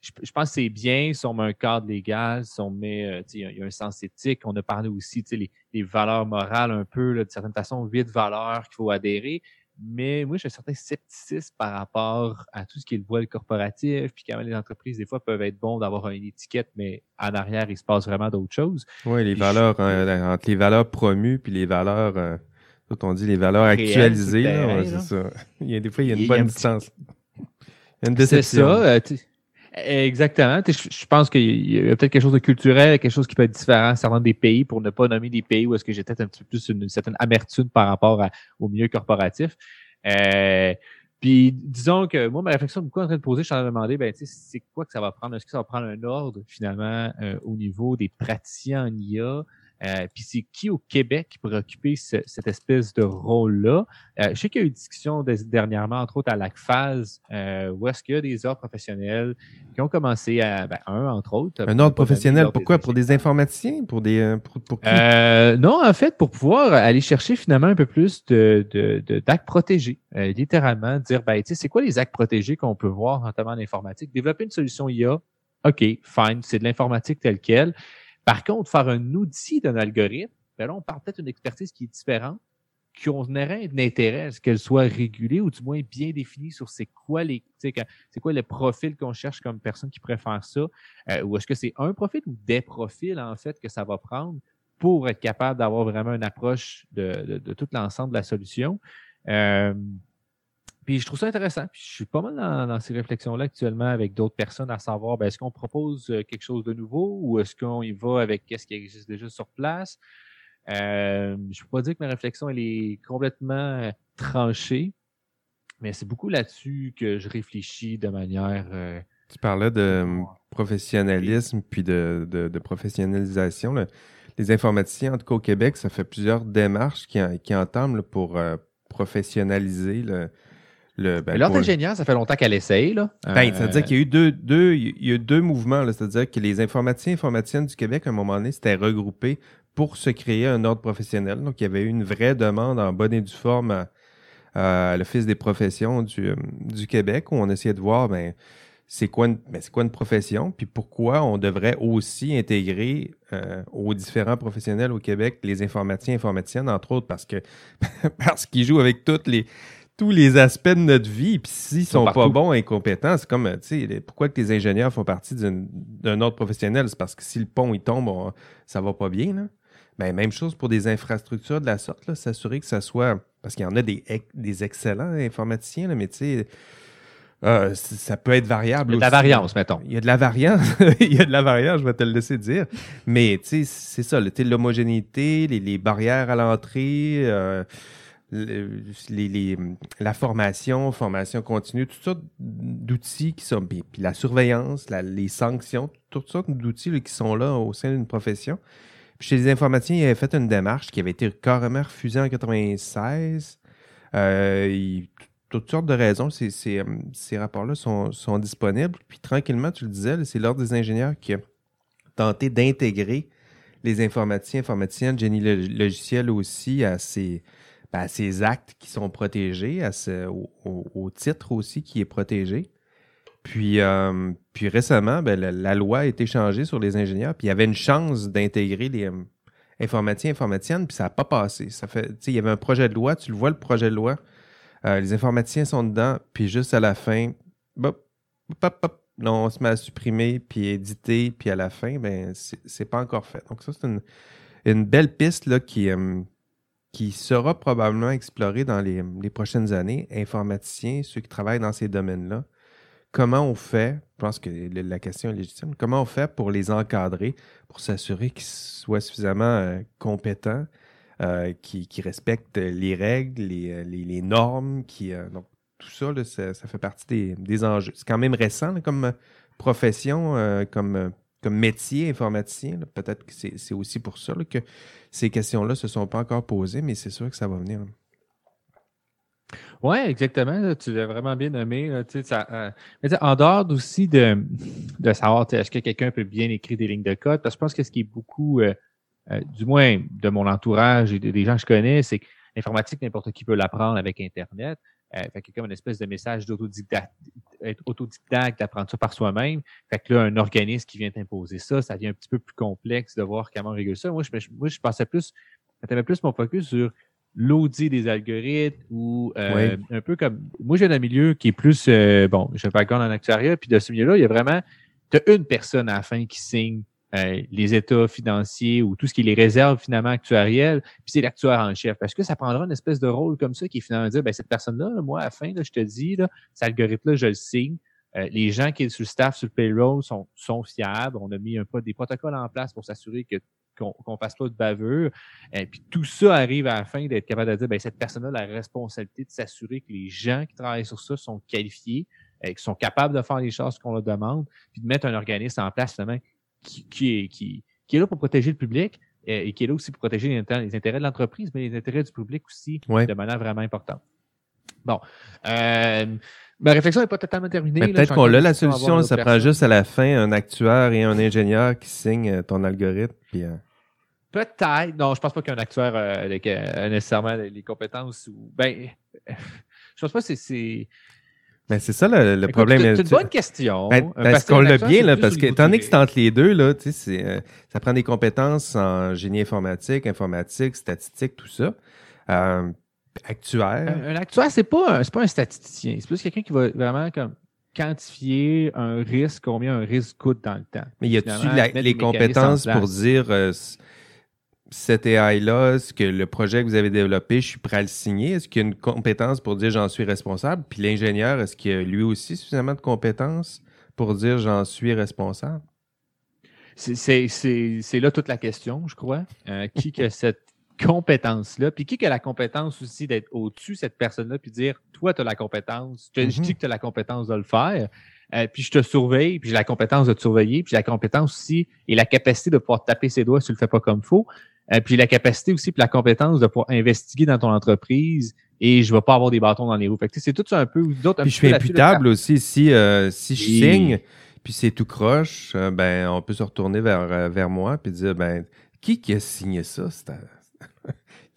je, pense que c'est bien si on met un cadre légal, si on met, il y a- un sens éthique. On a parlé aussi, les, les valeurs morales un peu, de certaine façon, huit valeurs qu'il faut adhérer. Mais moi, j'ai un certain scepticisme par rapport à tout ce qui est le voile corporatif, puis quand même les entreprises, des fois, peuvent être bons d'avoir une étiquette, mais en arrière, il se passe vraiment d'autres choses. Oui, les Puis valeurs, je- euh, entre les valeurs promues puis les valeurs, euh, on dit les valeurs actualisées, ouais, c'est ça. Il y a des fois, il y a une Il y a bonne distance. Il y a une C'est déception. ça. euh, exactement. Je, pense qu'il y a peut-être quelque chose de culturel, quelque chose qui peut être différent certains des pays, pour ne pas nommer des pays où est-ce que j'ai peut-être un petit peu plus une, certaine amertume par rapport à- au milieu corporatif. Euh, puis disons que moi, ma réflexion beaucoup en train de poser, je suis en train de demander, ben, c'est quoi que ça va prendre? Est-ce que ça va prendre un ordre finalement euh, au niveau des praticiens en IA? Euh, puis c'est qui au Québec qui pourrait occuper ce- cette espèce de rôle-là? Euh, je sais qu'il y a eu une discussion des- dernièrement, entre autres à l'ACFAS, euh, où est-ce qu'il y a des ordres professionnels qui ont commencé à, ben, un, entre autres. Un ordre professionnel, pourquoi? Pour des informaticiens? Pour des. euh, Pour, pour qui? euh, non, en fait, pour pouvoir aller chercher finalement un peu plus de, de, de- d'actes protégés. Euh, littéralement, dire, ben, tu sais, c'est quoi les actes protégés qu'on peut voir, notamment en informatique? Développer une solution IA, OK, fine, c'est de l'informatique telle quelle. Par contre, faire un outil d'un algorithme, ben on parle peut-être d'une expertise qui est différente, qu'on aurait un intérêt à ce qu'elle soit régulée ou du moins bien définie sur c'est quoi les, c'est quoi le profil qu'on cherche comme personne qui préfère ça, euh, ou est-ce que c'est un profil ou des profils, en fait, que ça va prendre pour être capable d'avoir vraiment une approche de tout l'ensemble de la solution? Euh, puis je trouve ça intéressant. Puis je suis pas mal dans, dans ces réflexions-là actuellement avec d'autres personnes à savoir ben, est-ce qu'on propose euh, quelque chose de nouveau ou est-ce qu'on y va avec ce qui existe déjà sur place? Euh, je peux pas dire que ma réflexion elle est complètement euh, tranchée, mais c'est beaucoup là-dessus que je réfléchis de manière. euh, Tu parlais de euh, professionnalisme puis de, de, de professionnalisation. là. Les informaticiens, en tout cas au Québec, ça fait plusieurs démarches qui, en- qui entament là, pour euh, professionnaliser le, Le, ben, Mais l'ordre pour- ingénieur, ça fait longtemps qu'elle essaye, là. Ben, Euh, c'est-à-dire qu'il y a eu deux, deux, il y a eu deux mouvements. là. C'est-à-dire que les informaticiens et informaticiennes du Québec, à un moment donné, s'étaient regroupés pour se créer un ordre professionnel. Donc, il y avait eu une vraie demande en bonne et due forme à, à l'Office des professions du, euh, du Québec où on essayait de voir, ben, c'est quoi, une, ben, c'est quoi une profession, puis pourquoi on devrait aussi intégrer euh, aux différents professionnels au Québec les informaticiens et informaticiennes, entre autres, parce que parce qu'ils jouent avec toutes les tous les aspects de notre vie, puis s'ils sont sont pas bons, incompétents, c'est comme, tu sais, pourquoi que les ingénieurs font partie d'un autre professionnel? C'est parce que si le pont, il tombe, on- ça va pas bien, là. Ben, même chose pour des infrastructures de la sorte, s'assurer que ça soit, parce qu'il y en a des, des excellents informaticiens, là, mais tu sais, euh, ça peut être variable Il y a de la aussi. variance, mettons. Il y a de la variance. il y a de la variance, je vais te le laisser dire. Mais tu sais, c'est ça, l'homogénéité, les, les barrières à l'entrée, euh, le- les, la formation, formation continue, toutes sortes d'outils qui sont, puis, puis la surveillance, la- les sanctions, toutes sortes d'outils qui sont là au sein d'une profession. Puis chez les informaticiens, il avait fait une démarche qui avait été carrément refusée en 96. Euh, il- toutes sortes de raisons, ces, ces, ces rapports-là sont, sont disponibles. Puis tranquillement, tu le disais, c'est l'Ordre des ingénieurs qui a tenté d'intégrer les informaticiens, informaticiennes, génie lo- logiciel aussi à ces, à ces actes qui sont protégés, au, titre aussi qui est protégé. Puis, euh, récemment, ben, la, loi a été changée sur les ingénieurs, puis il y avait une chance d'intégrer les euh, informaticiens, informaticiennes, puis ça n'a pas passé. Ça il y avait un projet de loi, tu le vois le projet de loi, euh, les informaticiens sont dedans, puis juste à la fin, bop, bop, bop, là, on se met à supprimer, puis éditer, puis à la fin, ben c'est pas encore fait. Donc ça, c'est une, une belle piste là, qui, euh, qui sera probablement explorée dans les, prochaines années. Informaticiens, ceux qui travaillent dans ces domaines-là, comment on fait, je pense que la question est légitime, comment on fait pour les encadrer, pour s'assurer qu'ils soient suffisamment euh, compétents, euh, qui, respectent les règles, les, euh, normes, euh, donc tout ça, ça, fait partie des, enjeux. C'est quand même récent comme profession, comme, comme métier informaticien. Peut-être que c'est aussi pour ça que ces questions-là se sont pas encore posées, mais c'est sûr que ça va venir. Oui, exactement. tu l'as vraiment bien nommé. euh, en dehors aussi de, de savoir est-ce que quelqu'un peut bien écrire des lignes de code, parce que je pense que ce qui est beaucoup, euh, euh, du moins de mon entourage et des gens que je connais, c'est que l'informatique, n'importe qui peut l'apprendre avec Internet. Euh, fait a comme une espèce de message d'autodidacte, être autodidacte, d'apprendre ça par soi-même. Fait que là, un organisme qui vient t'imposer ça, ça devient un petit peu plus complexe de voir comment on régule ça. Moi, je, moi, je pensais plus, j'avais plus mon focus sur l'audit des algorithmes ou euh, un peu comme moi j'ai un milieu qui est plus euh, bon j'ai un background en actuariat puis de ce milieu-là il y a vraiment tu as une personne à la fin qui signe euh, les états financiers ou tout ce qui est les réserves finalement actuarielles puis c'est l'actuaire en chef parce que ça prendra une espèce de rôle comme ça qui est finalement dire ben cette personne-là là, moi à la fin là, je te dis là, cet algorithme-là je le signe Euh, les gens qui sont sur le staff, sur le payroll sont, sont fiables. On a mis un peu des protocoles en place pour s'assurer que qu'on ne fasse pas de bavure. Et puis tout ça arrive à la fin d'être capable de dire, ben, cette personne a la responsabilité de s'assurer que les gens qui travaillent sur ça sont qualifiés, euh, qui sont capables de faire les choses qu'on leur demande, puis de mettre un organisme en place finalement qui, qui, est, qui, qui est là pour protéger le public euh, et qui est là aussi pour protéger les intérêts, les intérêts de l'entreprise, mais les intérêts du public aussi Ouais. de manière vraiment importante. Bon. Euh, ma réflexion n'est pas totalement terminée. Peut-être qu'on l'a la solution, ça prend juste à la fin un actuaire et un ingénieur qui signent euh, ton algorithme. Puis, euh, Peut-être. Non, je pense pas qu'un actuaire euh, euh, nécessairement les, les compétences ou. Ben, je pense pas que c'est- c'est. ben, c'est ça le, le Écoute, problème. C'est c'est une bonne question. Ben, euh, parce que qu'on l'a bien, là, parce que, étant donné que c'est entre les deux, là, tu sais, c'est, euh, ça prend des compétences en génie informatique, informatique, statistique, tout ça. Euh, actuaire. Un, un actuaire, c'est pas, un- c'est pas un statisticien. C'est plus quelqu'un qui va vraiment comme quantifier un risque, combien un risque coûte dans le temps. mais y a-tu les compétences en pour dire euh, cet AI-là, ce que le projet que vous avez développé, je suis prêt à le signer? Est-ce qu'il y a une compétence pour dire j'en suis responsable? Puis l'ingénieur, est-ce qu'il a lui aussi suffisamment de compétences pour dire j'en suis responsable? C'est- là toute la question, je crois. Euh, qui que cette compétence-là, puis qui que la compétence aussi d'être au-dessus de cette personne-là, puis dire, toi, tu as la compétence, je, te- je dis que tu as la compétence de le faire, euh, puis je te surveille, puis j'ai la compétence de te surveiller, puis j'ai la compétence aussi et la capacité de pouvoir taper ses doigts si tu le fais pas comme il faut, euh, puis la capacité aussi, puis la compétence de pouvoir investiguer dans ton entreprise et je vais pas avoir des bâtons dans les roues. Fait que, c'est tout ça un peu. d'autres- Puis je suis imputable aussi. Si, euh, si je signe, puis c'est tout croche, euh, ben, on peut se retourner vers, euh, vers moi puis dire, ben, qui qui a signé ça?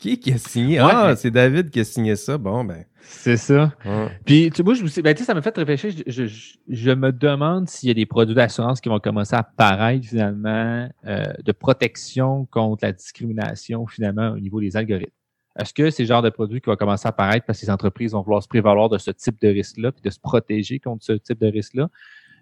Qui qui a signé? Ouais, ah, mais- c'est David qui a signé ça. Bon, ben. C'est ça. ouais. Puis, tu moi, je, me suis- ben, tu sais, ça m'a fait réfléchir. Je, je- je me demande s'il y a des produits d'assurance qui vont commencer à apparaître, finalement, euh, de protection contre la discrimination, finalement, au niveau des algorithmes. Est-ce que c'est le genre de produit qui va commencer à apparaître parce que les entreprises vont vouloir se prévaloir de ce type de risque-là puis de se protéger contre ce type de risque-là?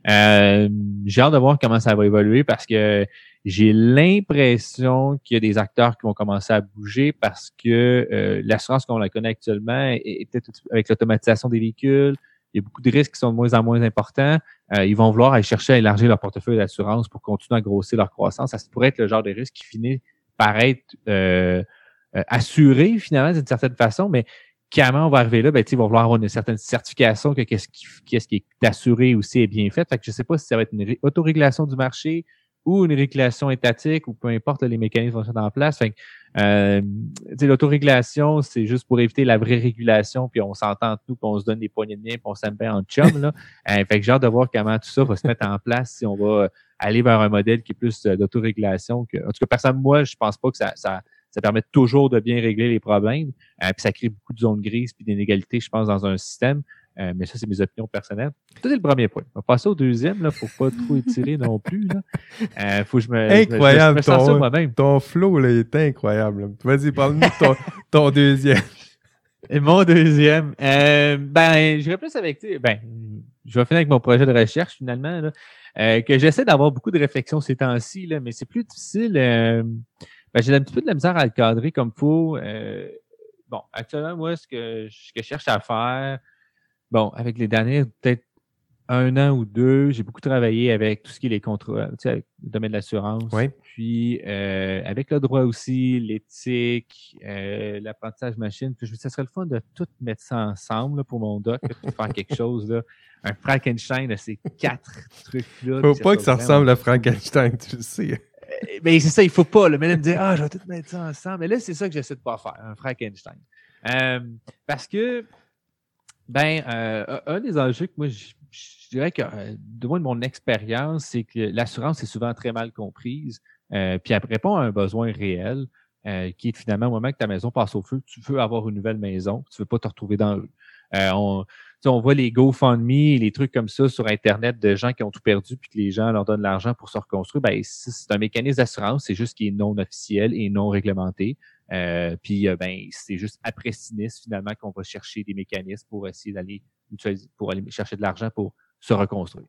Euh, j'ai hâte de voir comment ça va évoluer parce que j'ai l'impression qu'il y a des acteurs qui vont commencer à bouger parce que euh, l'assurance qu'on la connaît actuellement est peut-être avec l'automatisation des véhicules, il y a beaucoup de risques qui sont de moins en moins importants. Euh, ils vont vouloir aller chercher à élargir leur portefeuille d'assurance pour continuer à grossir leur croissance. Ça pourrait être le genre de risque qui finit par être euh, assuré finalement d'une certaine façon, mais comment on va arriver là, ben, ils vont vouloir avoir une certaine certification que qu'est-ce qui, qui est assuré aussi est bien fait. Fait que je sais pas si ça va être une ré- autorégulation du marché ou une régulation étatique ou peu importe là, les mécanismes vont se mettre en place. Fait que, euh, tu sais, l'autorégulation, c'est juste pour éviter la vraie régulation, puis on s'entend tout, puis on se donne des poignées de main, puis on s'aime bien en chum. Là. Euh, fait que j'ai hâte de voir comment tout ça va se mettre en place si on va aller vers un modèle qui est plus euh, d'autorégulation. Que, en tout cas, personne, moi, je pense pas que ça, ça, ça permet toujours de bien régler les problèmes. Euh, puis ça crée beaucoup de zones grises puis d'inégalités, je pense, dans un système. Euh, mais ça, c'est mes opinions personnelles. Ça, c'est le premier point. On va passer au deuxième, là. Faut pas trop étirer non plus, là. Euh, faut que je me, je me- Incroyable, je me, censure ton- moi-même. Ton flow, là, il est incroyable. là. Vas-y, parle-nous de ton, ton deuxième. Et mon deuxième, euh, ben, je plus avec, tu sais, ben, je vais finir avec mon projet de recherche finalement, là, euh, que j'essaie d'avoir beaucoup de réflexions ces temps-ci, là, mais c'est plus difficile. euh, ben, j'ai un petit peu de la misère à le cadrer comme faut. Euh, bon, actuellement, moi, ce que, ce que je cherche à faire, bon, avec les derniers, peut-être un an ou deux, j'ai beaucoup travaillé avec tout ce qui est les contrats, tu sais, avec le domaine de l'assurance. Oui. Puis euh, avec le droit aussi, l'éthique, euh, l'apprentissage machine. Puis je me dis, ça serait le fun de tout mettre ça ensemble là, pour mon doc, de faire quelque chose, là, un Frankenstein de ces quatre trucs-là. Faut pas que ça ressemble à Frankenstein, tu le sais. Vraiment- Mais c'est ça, il faut pas. Là, me dire, ah, je vais tout mettre ça ensemble. Mais là, c'est ça que j'essaie de pas faire, un Frankenstein. Euh, parce que, ben, euh, un des enjeux que moi, je, dirais que, euh, de moins de mon expérience, c'est que l'assurance est souvent très mal comprise, euh, puis elle répond à un besoin réel, euh, qui est finalement au moment que ta maison passe au feu, tu veux avoir une nouvelle maison, tu veux pas te retrouver dans. Euh, on, sais, on voit les GoFundMe et les trucs comme ça sur Internet de gens qui ont tout perdu puis que les gens leur donnent l'argent pour se reconstruire. Ben, c'est un mécanisme d'assurance, c'est juste qui est non officiel et non réglementé. Euh, puis euh, ben, c'est juste après sinistre finalement qu'on va chercher des mécanismes pour essayer d'aller pour aller chercher de l'argent pour se reconstruire.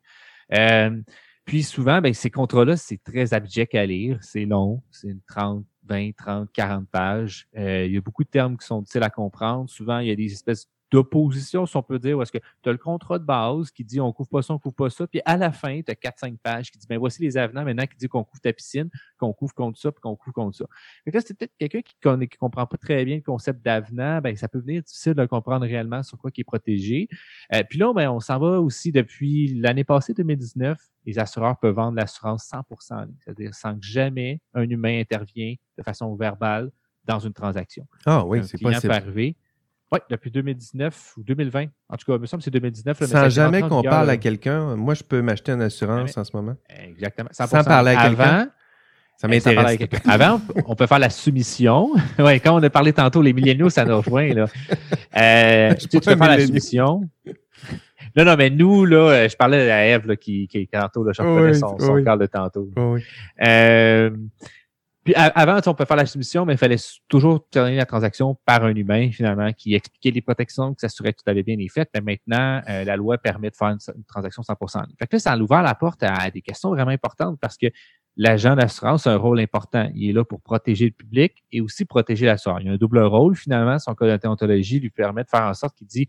Euh, puis souvent, ben, ces contrats-là, c'est très abject à lire, c'est long, c'est une 30, 20, 30, 40 pages. Euh, il y a beaucoup de termes qui sont difficiles à comprendre. Souvent, il y a des espèces d'opposition, si on peut dire, où est-ce que tu as le contrat de base qui dit on couvre pas ça, on couvre pas ça, puis à la fin, tu as 4-5 pages qui dit ben voici les avenants maintenant qui dit qu'on couvre ta piscine, qu'on couvre contre ça, puis qu'on couvre contre ça. Que là, c'est peut-être quelqu'un qui, qui comprend pas très bien le concept d'avenant, ben ça peut venir difficile de comprendre réellement sur quoi qui est protégé. Euh, puis là, ben, on s'en va aussi depuis l'année passée, 2019, les assureurs peuvent vendre l'assurance 100% en ligne, c'est-à-dire sans que jamais un humain intervient de façon verbale dans une transaction. Ah oui, c'est possible. arriver. Oui, depuis 2019 ou 2020. En tout cas, il me semble que c'est 2019. là, mais ça Sans jamais qu'on parle à quelqu'un, moi, je peux m'acheter une assurance en ce moment. Exactement. Sans 100%. parler à quelqu'un. Avant, Ça Eh, m'intéresse. Avant, on peut faire la soumission. ouais, quand on a parlé tantôt, les milléniaux, ça nous rejoint. Là. Euh, tu, peux faire la soumission. Non, non, mais nous, là, euh, je parlais à Eve là, qui, qui tantôt, là, je reprenais Oui, son, son oui. de tantôt. Oui. Euh, puis avant, on peut faire la soumission, mais il fallait toujours terminer la transaction par un humain, finalement, qui expliquait les protections, qui s'assurait que tout avait bien été fait. Mais maintenant, euh, la loi permet de faire une, transaction 100% en ligne. Fait que là, ça a ouvert la porte à, des questions vraiment importantes parce que l'agent d'assurance a un rôle important. Il est là pour protéger le public et aussi protéger l'assureur. Il a un double rôle, finalement. Son code de déontologie lui permet de faire en sorte qu'il dit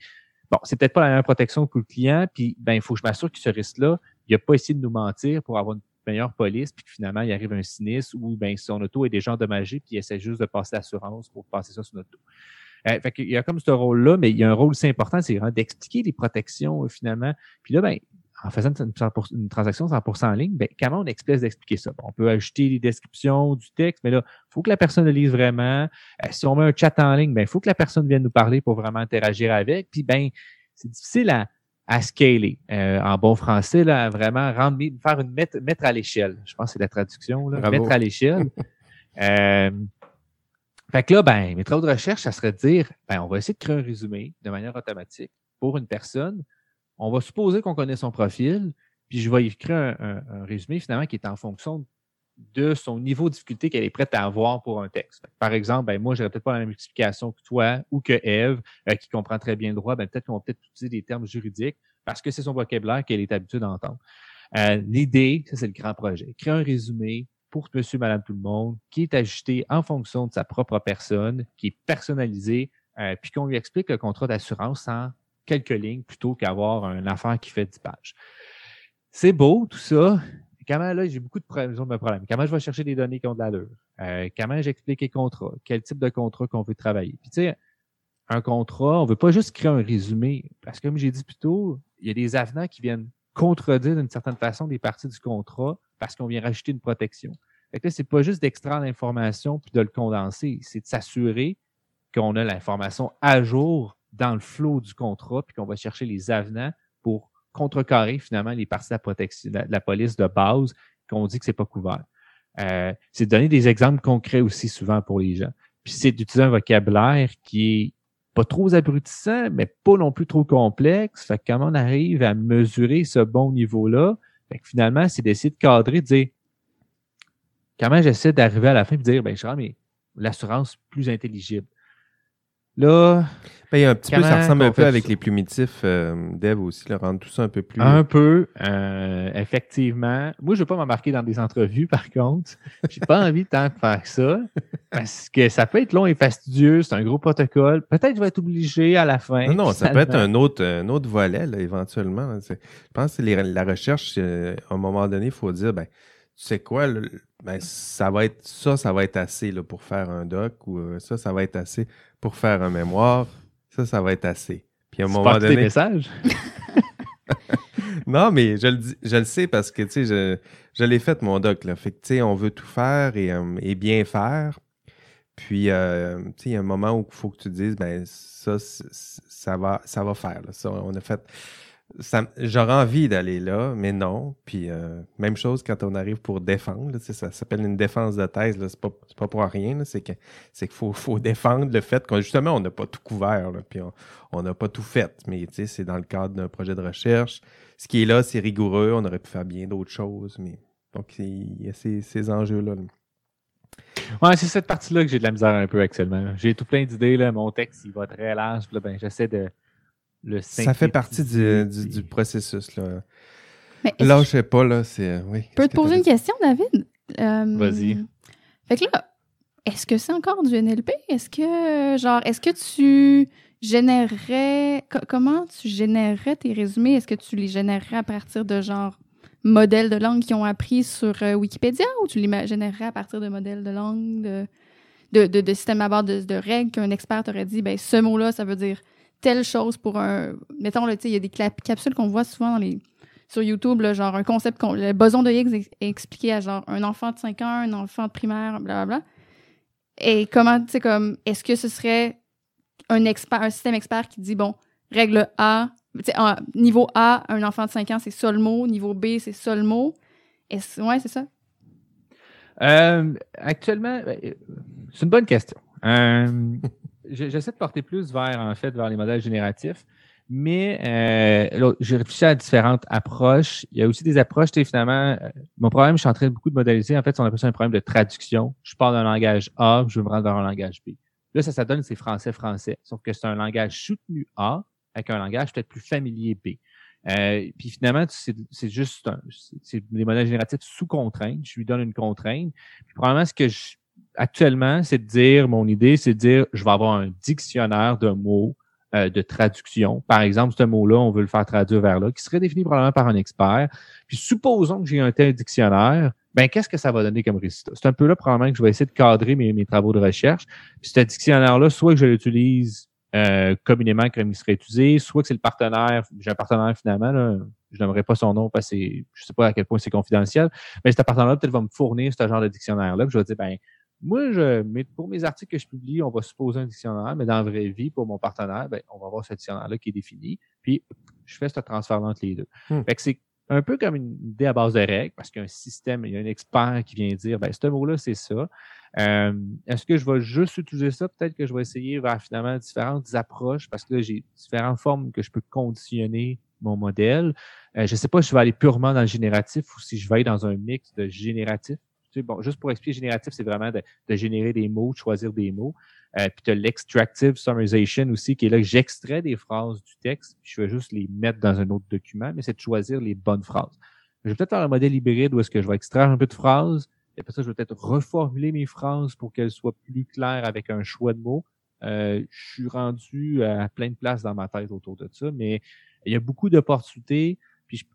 Bon, c'est peut-être pas la même protection que le client, puis ben, il faut que je m'assure que ce risque-là, il n'a pas essayé de nous mentir pour avoir une meilleure police, puis que finalement, il arrive un sinistre où ben, son auto est déjà endommagée, puis il essaie juste de passer l'assurance pour passer ça sur notre auto. Euh, fait qu'il y a comme ce rôle-là, mais il y a un rôle aussi important, c'est vraiment d'expliquer les protections euh, finalement. Puis là, ben, en faisant une, 100%, une transaction 100% en ligne, ben, comment on explique d'expliquer ça? on peut ajouter les descriptions du texte, mais là, il faut que la personne le lise vraiment. Euh, si on met un chat en ligne, ben, il faut que la personne vienne nous parler pour vraiment interagir avec. Puis, ben, c'est difficile à, à scaler. Euh, en bon français, là, vraiment rendre, faire une mettre, mettre à l'échelle. Je pense que c'est la traduction, là, mettre à l'échelle. euh, fait que là, ben, mes travaux de recherche, ça serait de dire, ben, on va essayer de créer un résumé de manière automatique pour une personne. On va supposer qu'on connaît son profil, puis je vais écrire un, un, résumé finalement qui est en fonction de son niveau de difficulté qu'elle est prête à avoir pour un texte. Par exemple, ben, moi, je peut-être pas la même explication que toi ou que Eve, euh, qui comprend très bien le droit. Ben, peut-être qu'on va peut-être utiliser des termes juridiques parce que c'est son vocabulaire qu'elle est habituée d'entendre. Euh, L'idée, ça, c'est le grand projet. Créer un résumé pour monsieur, madame, tout le monde, qui est ajusté en fonction de sa propre personne, qui est personnalisé, euh, puis qu'on lui explique le contrat d'assurance en quelques lignes plutôt qu'avoir une affaire qui fait 10 pages. C'est beau, tout ça, comment là, j'ai beaucoup de problèmes, Comment je vais chercher des données qui ont de l'allure? Euh, comment j'explique les contrats? Quel type de contrat qu'on veut travailler? Puis tu sais, un contrat, on veut pas juste créer un résumé, parce que comme j'ai dit plus tôt, il y a des avenants qui viennent contredire d'une certaine façon des parties du contrat parce qu'on vient rajouter une protection. Fait que là, c'est pas juste d'extraire l'information puis de le condenser, c'est de s'assurer qu'on a l'information à jour dans le flot du contrat puis qu'on va chercher les avenants pour contrecarrer finalement les parties de la protection, de la, police de base qu'on dit que c'est pas couvert. Euh, c'est de donner des exemples concrets aussi souvent pour les gens. Puis c'est d'utiliser un vocabulaire qui est pas trop abrutissant, mais pas non plus trop complexe. Fait que comment on arrive à mesurer ce bon niveau-là? Fait que finalement, c'est d'essayer de cadrer, de dire comment j'essaie d'arriver à la fin et de dire, ben, je rends l'assurance plus intelligible. Là. Ben, il y a un petit peu, ça ressemble un peu avec les plumitifs euh, Dev aussi, le rendre tout ça un peu plus. Un peu, euh, effectivement. Moi, je ne veux pas m'embarquer dans des entrevues, par contre. J'ai pas envie tant de faire ça. Parce que ça peut être long et fastidieux, c'est un gros protocole. Peut-être que je vais être obligé à la fin. Non, non, ça peut être un autre, un autre volet, là, éventuellement. Je pense que la recherche, euh, à un moment donné, il faut dire, ben, tu sais quoi, ben, ça va être ça, ça va être assez là, pour faire un doc ou euh, ça, ça va être assez pour faire un mémoire. Ça, ça va être assez. Puis à un moment donné. Des messages? non, mais je le, dis, je le sais parce que, tu sais, je, je l'ai fait, mon doc, là. Fait que, tu sais, on veut tout faire et, euh, et bien faire. Puis, euh, tu sais, il y a un moment où il faut que tu dises, ben, ça, ça va, ça va faire. Là. Ça, on a fait j'aurais envie d'aller là, mais non. Puis euh, même chose quand on arrive pour défendre, ça s'appelle une défense de thèse, c'est pas, pas pour rien, c'est qu'il faut, faut défendre le fait qu'on justement on n'a pas tout couvert, puis on n'a pas tout fait. Mais c'est dans le cadre d'un projet de recherche. Ce qui est là, c'est rigoureux, on aurait pu faire bien d'autres choses, mais donc il y a ces, ces enjeux-là. Ouais, c'est cette partie-là que j'ai de la misère un peu actuellement. J'ai tout plein d'idées, là. Mon texte, il va très large. Là, ben, j'essaie de, ça fait partie du, du, processus. Là. là, je sais pas, là, c'est. Oui. Je peux te poser une question, David? Euh, Vas-y. Fait que là, est-ce que c'est encore du NLP? Est-ce que, genre, est-ce que tu générerais. comment tu générerais tes résumés? Est-ce que tu les générerais à partir de, genre, modèles de langue qui ont appris sur euh, Wikipédia ou tu les générerais à partir de modèles de langue, de, de, de, de systèmes à bord de, de règles qu'un expert t'aurait dit, ben ce mot-là, ça veut dire telle chose pour un. Mettons, il y a des capsules qu'on voit souvent dans les, sur YouTube, genre un concept, le boson de Higgs est expliqué à genre un enfant de 5 ans, un enfant de primaire, blablabla. Et comment, tu sais, comme, est-ce que ce serait un expert, un système expert qui dit, bon, règle A, niveau A, un enfant de 5 ans, c'est ça le mot, niveau B, c'est ça le mot. Ouais, c'est ça? Euh, actuellement, ben, c'est une bonne question. Euh, j'essaie de porter plus vers, en fait, vers les modèles génératifs. Mais euh, j'ai réfléchi à différentes approches. Il y a aussi des approches, finalement, euh, mon problème, je suis en train de beaucoup de modéliser. En fait, on appelle ça un problème de traduction. Je parle d'un langage A, je veux me rendre vers un langage B. Là, ça, ça donne, c'est français-français. Sauf que c'est un langage soutenu A avec un langage peut-être plus familier B. Euh, puis finalement, c'est juste c'est des modèles génératifs sous contrainte. Je lui donne une contrainte. Puis probablement, ce que je, actuellement, c'est de dire, mon idée, c'est de dire, je vais avoir un dictionnaire de mots euh, de traduction. Par exemple, ce mot-là, on veut le faire traduire vers là, qui serait défini probablement par un expert. Puis supposons que j'ai un tel dictionnaire, ben qu'est-ce que ça va donner comme résultat? C'est un peu là probablement que je vais essayer de cadrer mes, mes travaux de recherche. Puis ce dictionnaire-là, soit que je l'utilise euh, communément comme il serait utilisé, soit que c'est le partenaire, j'ai un partenaire finalement, là, je n'aimerais pas son nom parce que je sais pas à quel point c'est confidentiel, mais cet appartenant-là peut-être va me fournir ce genre de dictionnaire-là. Je vais dire, ben, moi, je, pour mes articles que je publie, on va supposer un dictionnaire, mais dans la vraie vie, pour mon partenaire, ben, on va avoir ce dictionnaire-là qui est défini. Puis, je fais ce transfert entre les deux. Hmm. Fait que c'est un peu comme une idée à base de règles, parce qu'il y a un système, il y a un expert qui vient dire, ben, ce mot-là, c'est ça. Euh, est-ce que je vais juste utiliser ça? Peut-être que je vais essayer vers finalement différentes approches, parce que là, j'ai différentes formes que je peux conditionner mon modèle. Euh, je ne sais pas si je vais aller purement dans le génératif ou si je vais aller dans un mix de génératif bon, juste pour expliquer, génératif, c'est vraiment de, générer des mots, de choisir des mots. Euh, puis tu as l'extractive summarization aussi, qui est là que j'extrais des phrases du texte, puis je vais juste les mettre dans un autre document, mais c'est de choisir les bonnes phrases. Je vais peut-être faire un modèle hybride où est-ce que je vais extraire un peu de phrases, et après ça, je vais peut-être reformuler mes phrases pour qu'elles soient plus claires avec un choix de mots. Euh, je suis rendu à plein de places dans ma tête autour de ça, mais il y a beaucoup d'opportunités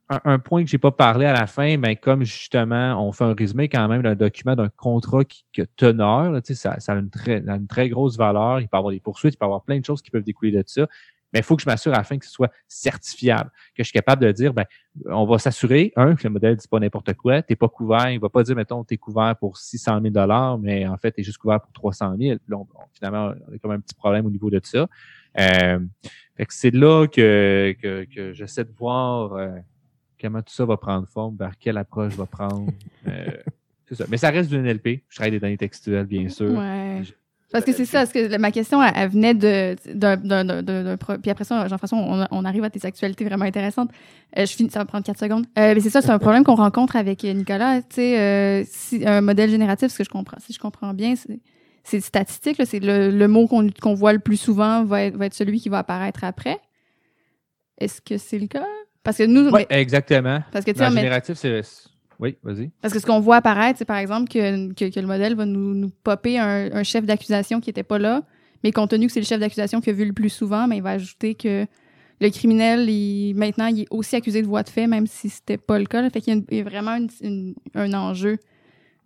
un, point que j'ai pas parlé à la fin, mais comme justement, on fait un résumé quand même d'un document d'un contrat qui, a teneur, là, ça, ça a une, très, une très grosse valeur. Il peut y avoir des poursuites, il peut y avoir plein de choses qui peuvent découler de ça. Mais il faut que je m'assure à la fin que ce soit certifiable, que je suis capable de dire, ben, on va s'assurer, un, que le modèle ne dit pas n'importe quoi, tu n'es pas couvert, il va pas dire, mettons, tu es couvert pour 600 000 mais en fait, tu es juste couvert pour 300 000 finalement, on a quand même un petit problème au niveau de ça. Euh, c'est là que, que, j'essaie de voir euh, comment tout ça va prendre forme, vers quelle approche va prendre. Euh, c'est ça. Mais ça reste du NLP. Je travaille des données textuelles, bien sûr. Ouais. Parce que c'est ça, parce que ma question, elle, venait de, d'un, puis après ça, Jean-François, on, on, arrive à tes actualités vraiment intéressantes. je finis, ça va prendre quatre secondes. mais c'est ça, c'est un problème qu'on rencontre avec Nicolas. Tu sais, si un modèle génératif, ce que je comprends, si je comprends bien, c'est c'est statistique, c'est le, mot qu'on voit le plus souvent va être, celui qui va apparaître après. Est-ce que c'est le cas? Parce que nous. Oui, exactement. Parce que, tu génératif, c'est. Oui, vas-y. Parce que ce qu'on voit apparaître, c'est par exemple que, que, le modèle va nous, nous popper un, chef d'accusation qui n'était pas là, mais compte tenu que c'est le chef d'accusation qu'il a vu le plus souvent, mais il va ajouter que le criminel, il, maintenant, il est aussi accusé de voie de fait, même si c'était pas le cas. Fait qu'il y a, vraiment un enjeu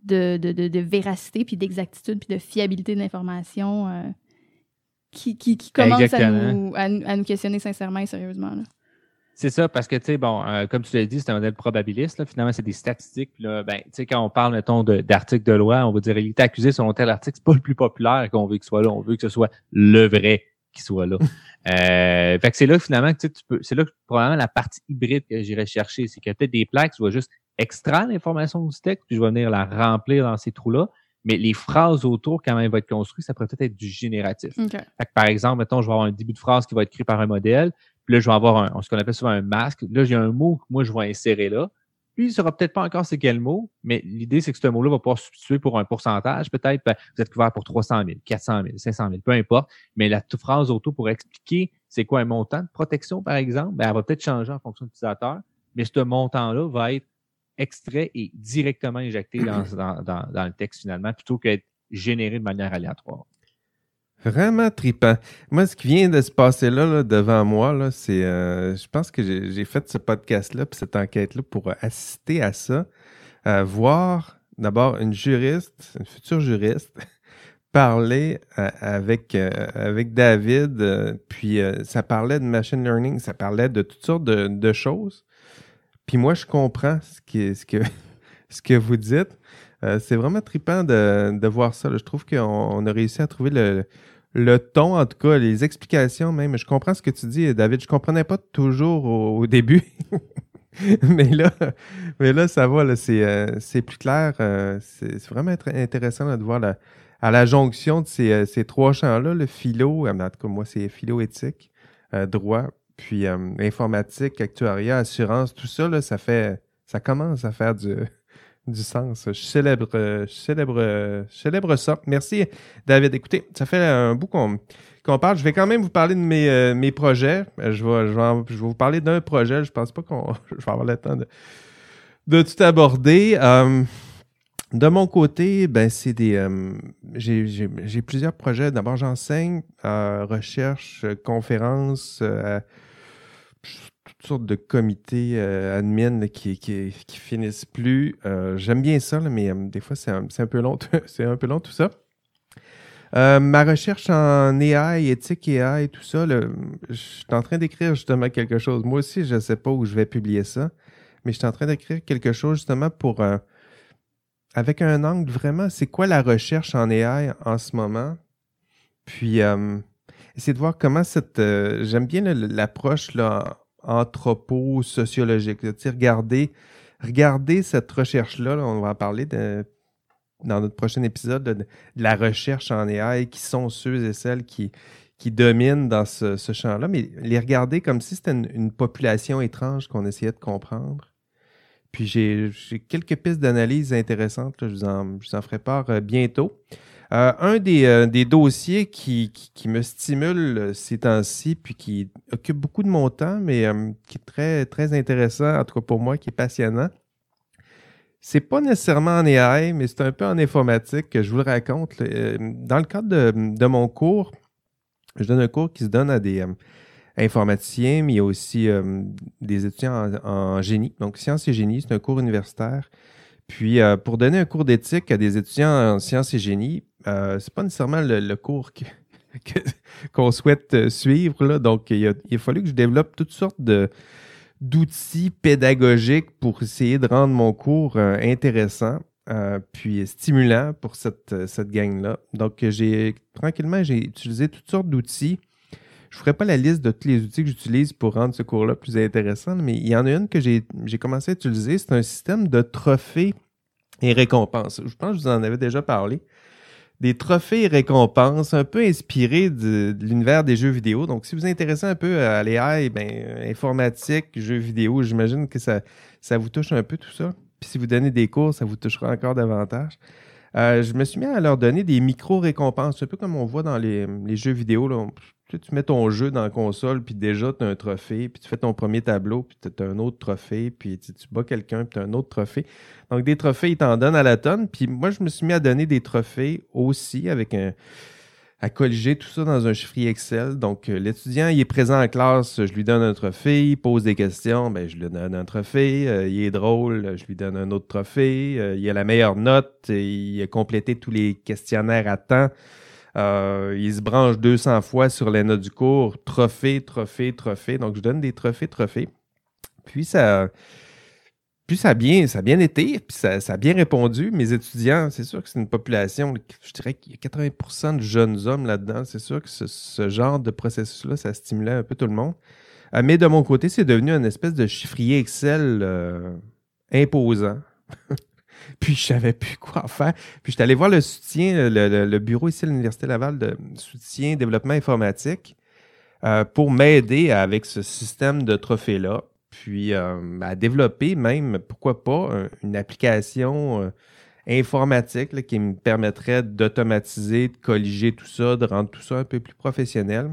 de, de, de, véracité, puis d'exactitude, puis de fiabilité de l'information euh, qui, qui, qui commence à nous, à, nous questionner sincèrement et sérieusement. C'est ça, parce que, tu sais, bon, euh, comme tu l'as dit, c'est un modèle probabiliste. Là. Finalement, c'est des statistiques. là, ben, tu sais, quand on parle, mettons, d'articles de, loi, on va dire, il est accusé selon tel article. C'est pas le plus populaire qu'on veut qu'il soit là. On veut que ce soit le vrai qui soit là. euh, fait que c'est là, finalement, que tu peux, c'est là que probablement la partie hybride que j'irais chercher. C'est qu'il y a peut-être des plaques, tu vas juste extraire l'information du texte, puis je vais venir la remplir dans ces trous-là. Mais les phrases autour, quand elle va être construite, ça pourrait peut-être être du génératif. par exemple, mettons, je vais avoir un début de phrase qui va être écrit par un modèle, puis là, je vais avoir un, ce qu'on appelle souvent un masque. Là, j'ai un mot que moi, je vais insérer là. Puis, il ne saura peut-être pas encore c'est quel mot, mais l'idée, c'est que ce mot-là va pouvoir substituer pour un pourcentage. Peut-être, ben, vous êtes couvert pour 300 000, 400 000, 500 000, peu importe. Mais la phrase autour pour expliquer c'est quoi un montant de protection, par exemple, ben, elle va peut-être changer en fonction de l'utilisateur. Mais ce montant-là va être extrait et directement injecté dans, dans, le texte finalement, plutôt qu'être généré de manière aléatoire. Vraiment tripant. Moi, ce qui vient de se passer là, devant moi, là, c'est, euh, je pense que j'ai fait ce podcast-là, puis cette enquête-là pour assister à ça, voir d'abord une juriste, une future juriste, parler euh, avec euh, avec David, puis ça parlait de machine learning, ça parlait de toutes sortes de, de choses. Puis moi, je comprends ce, ce, que, ce que vous dites. Euh, c'est vraiment trippant de, de voir ça. Je trouve qu'on a réussi à trouver le, le ton, en tout cas, les explications même. Je comprends ce que tu dis, David. Je comprenais pas toujours au, début. mais là, mais là, ça va, c'est, euh, c'est plus clair. Euh, c'est, vraiment intéressant de voir la, à la jonction de ces, ces trois champs-là, le philo, en tout cas, moi, c'est philo-éthique, droit, puis euh, informatique, actuariat, assurance, tout ça, là, ça fait ça commence à faire du, du sens. Je célèbre, je célèbre, célèbre ça. Merci, David. Écoutez, ça fait un bout qu'on parle. Je vais quand même vous parler de mes, euh, mes projets. Euh, je vais, je, vais, je vais vous parler d'un projet. Je pense pas qu'on je vais avoir le temps de, de tout aborder. de mon côté, ben c'est des j'ai plusieurs projets. D'abord, j'enseigne recherche, conférences, toutes sortes de comités euh, admin qui, qui, finissent plus. Euh, j'aime bien ça, mais euh, des fois, c'est un, un, peu long. c'est un peu long tout ça. Ma recherche en AI, éthique AI tout ça, je suis en train d'écrire justement quelque chose. Moi aussi, je ne sais pas où je vais publier ça, mais je suis en train d'écrire quelque chose justement pour avec un angle vraiment, c'est quoi la recherche en AI en ce moment? Puis essayer de voir comment cette. J'aime bien l'approche là, anthropo-sociologique. Regarder, regarder cette recherche-là, là, on va en parler dans notre prochain épisode de, la recherche en AI, qui sont ceux et celles qui, dominent dans ce, champ-là, mais les regarder comme si c'était une, population étrange qu'on essayait de comprendre. Puis j'ai quelques pistes d'analyse intéressantes, je, vous en, je vous en ferai part euh, bientôt. Euh, un des, euh, des dossiers qui, me stimule euh, ces temps-ci, puis qui occupe beaucoup de mon temps, mais qui est très, intéressant, en tout cas pour moi, qui est passionnant. C'est pas nécessairement en AI, mais c'est un peu en informatique que je vous le raconte. Dans le cadre de, mon cours, je donne un cours qui se donne à des informaticiens, mais il y a aussi des étudiants en, génie. Donc, sciences et génie, c'est un cours universitaire. Puis, pour donner un cours d'éthique à des étudiants en sciences et génie, euh, c'est pas nécessairement le, cours que- qu'on souhaite euh, suivre. Là. Donc, il a, fallu que je développe toutes sortes de d'outils pédagogiques pour essayer de rendre mon cours euh, intéressant euh, puis stimulant pour cette, euh, cette gang-là. Donc, j'ai tranquillement, j'ai utilisé toutes sortes d'outils. Je ne ferai pas la liste de tous les outils que j'utilise pour rendre ce cours-là plus intéressant, mais il y en a une que j'ai j'ai commencé à utiliser. C'est un système de trophées et récompenses. Je pense que je vous en avais déjà parlé. Des trophées et récompenses un peu inspirés de, l'univers des jeux vidéo. Donc, si vous intéressez un peu à l'AI, ben, euh, informatique, jeux vidéo, j'imagine que ça, ça vous touche un peu tout ça. Puis si vous donnez des cours, ça vous touchera encore davantage. Euh, je me suis mis à leur donner des micro-récompenses, un peu comme on voit dans les, jeux vidéo. Là. Tu, tu mets ton jeu dans la console, puis déjà, tu as un trophée, puis tu fais ton premier tableau, puis tu as un autre trophée, puis tu, tu bats quelqu'un, puis tu un autre trophée. Donc, des trophées, ils t'en donnent à la tonne. Puis moi, je me suis mis à donner des trophées aussi avec un à colliger tout ça dans un chiffrier Excel. Donc, euh, l'étudiant, il est présent en classe, je lui donne un trophée, il pose des questions, ben, je lui donne un trophée, Euh, il est drôle, je lui donne un autre trophée, Euh, il a la meilleure note, il a complété tous les questionnaires à temps, Euh, il se branche 200 fois sur les notes du cours, trophée, trophée, trophée. Donc, je donne des trophées, trophées. Puis, ça... Puis ça a bien, été, puis ça, a bien répondu. Mes étudiants, c'est sûr que c'est une population, je dirais qu'il y a 80% de jeunes hommes là-dedans. C'est sûr que ce, genre de processus-là, ça stimulait un peu tout le monde. Euh, mais de mon côté, c'est devenu une espèce de chiffrier Excel euh, imposant. puis je savais plus quoi faire. Puis j'étais allé voir le soutien, le, bureau ici à l'Université Laval de soutien développement informatique euh, pour m'aider avec ce système de trophées-là puis euh, à développer même, pourquoi pas, un- une application euh, informatique qui me permettrait d'automatiser, de colliger tout ça, de rendre tout ça un peu plus professionnel.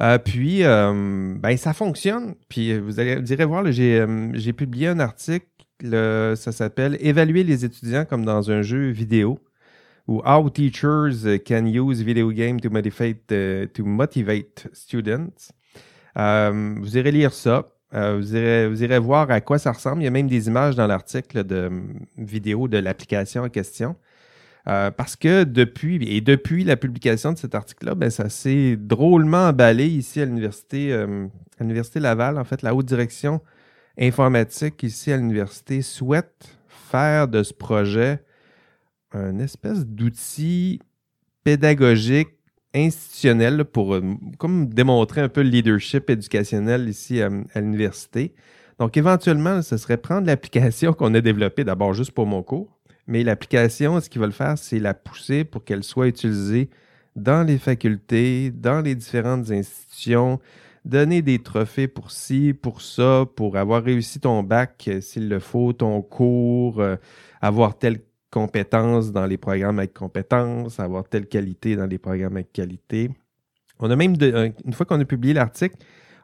Euh, puis, ben, ça fonctionne. Puis, vous, allez, vous irez voir, j'ai publié un article, ça s'appelle Évaluer les étudiants comme dans un jeu vidéo ou How Teachers Can Use Video Game to Motivate, to motivate Students. Vous irez lire ça. Euh, vous, irez, voir à quoi ça ressemble. Il y a même des images dans l'article de hum, vidéo de l'application en question. Euh, parce que depuis, et depuis la publication de cet article-là, ben, ça s'est drôlement emballé ici à l'université, euh, à l'université Laval. En fait, la haute direction informatique ici à l'université souhaite faire de ce projet un espèce d'outil pédagogique institutionnel pour euh, comme démontrer un peu le leadership éducationnel ici à, à l'université. Donc, éventuellement, ce serait prendre l'application qu'on a développée d'abord juste pour mon cours, mais l'application, ce qu'ils veulent faire, c'est la pousser pour qu'elle soit utilisée dans les facultés, dans les différentes institutions, donner des trophées pour ci, pour ça, pour avoir réussi ton bac euh, s'il le faut, ton cours, euh, avoir telle compétence dans les programmes avec compétences, avoir telle qualité dans les programmes avec qualité. On a même, une fois qu'on a publié l'article,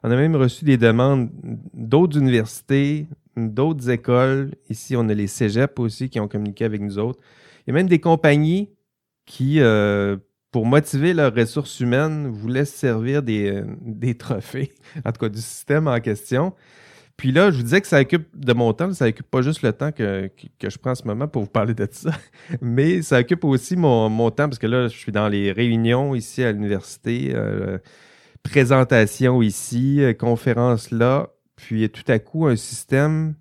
on a même reçu des demandes d'autres universités, d'autres écoles. Ici, on a les cégeps aussi qui ont communiqué avec nous autres. Il y a même des compagnies qui, euh, pour motiver leurs ressources humaines, voulaient se servir des, euh, des trophées, en tout cas du système en question. Puis là, je vous disais que ça occupe de mon temps, ça occupe pas juste le temps que, que, que je prends en ce moment pour vous parler de ça, mais ça occupe aussi mon, mon temps parce que là, je suis dans les réunions ici à l'université, euh, présentation ici, euh, conférence là, puis tout à coup, un système.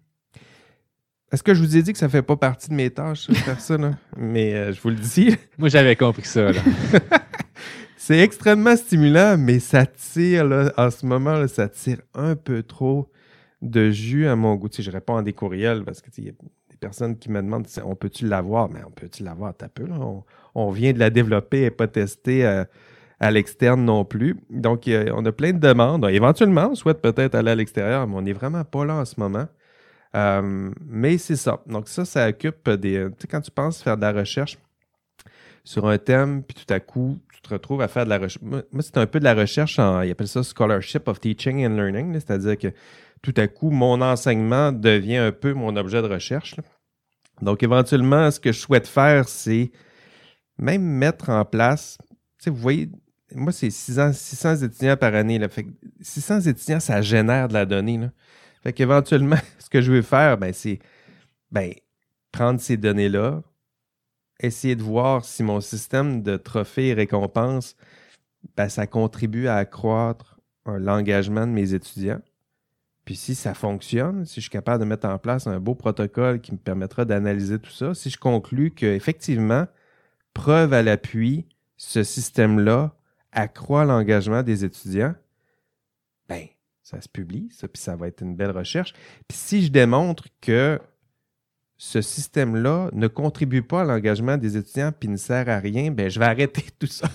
Est-ce que je vous ai dit que ça fait pas partie de mes tâches, faire ça, là? Mais euh, je vous le dis. Moi, j'avais compris ça. Là. C'est extrêmement stimulant, mais ça tire, là, en ce moment, là, ça tire un peu trop de jus à mon goût. Je réponds à des courriels parce que y a des personnes qui me demandent on peut-tu l'avoir, mais on peut-tu l'avoir? T'as peu. On, vient de la développer et pas tester à, à l'externe non plus. Donc, on a plein de demandes. Éventuellement, on souhaite peut-être aller à l'extérieur, mais on n'est vraiment pas là en ce moment. Euh, mais c'est ça. Donc, ça, ça occupe des. Tu sais, quand tu penses faire de la recherche sur un thème, puis tout à coup, tu te retrouves à faire de la recherche. Moi, c'est un peu de la recherche en. Ils appellent ça Scholarship of Teaching and Learning, c'est-à-dire que tout à coup, mon enseignement devient un peu mon objet de recherche. Donc, éventuellement, ce que je souhaite faire, c'est même mettre en place. Vous voyez, moi, c'est 600, 600 étudiants par année. Là. Fait que 600 étudiants, ça génère de la donnée. Là. Fait qu'éventuellement, ce que je veux faire, ben, c'est ben, prendre ces données-là, essayer de voir si mon système de trophées et récompenses, ben, ça contribue à accroître l'engagement de mes étudiants. Puis si ça fonctionne, si je suis capable de mettre en place un beau protocole qui me permettra d'analyser tout ça, si je conclus qu'effectivement, preuve à l'appui, ce système-là accroît l'engagement des étudiants, ben, ça se publie, ça, puis ça va être une belle recherche. Puis si je démontre que ce système-là ne contribue pas à l'engagement des étudiants puis ne sert à rien, ben je vais arrêter tout ça.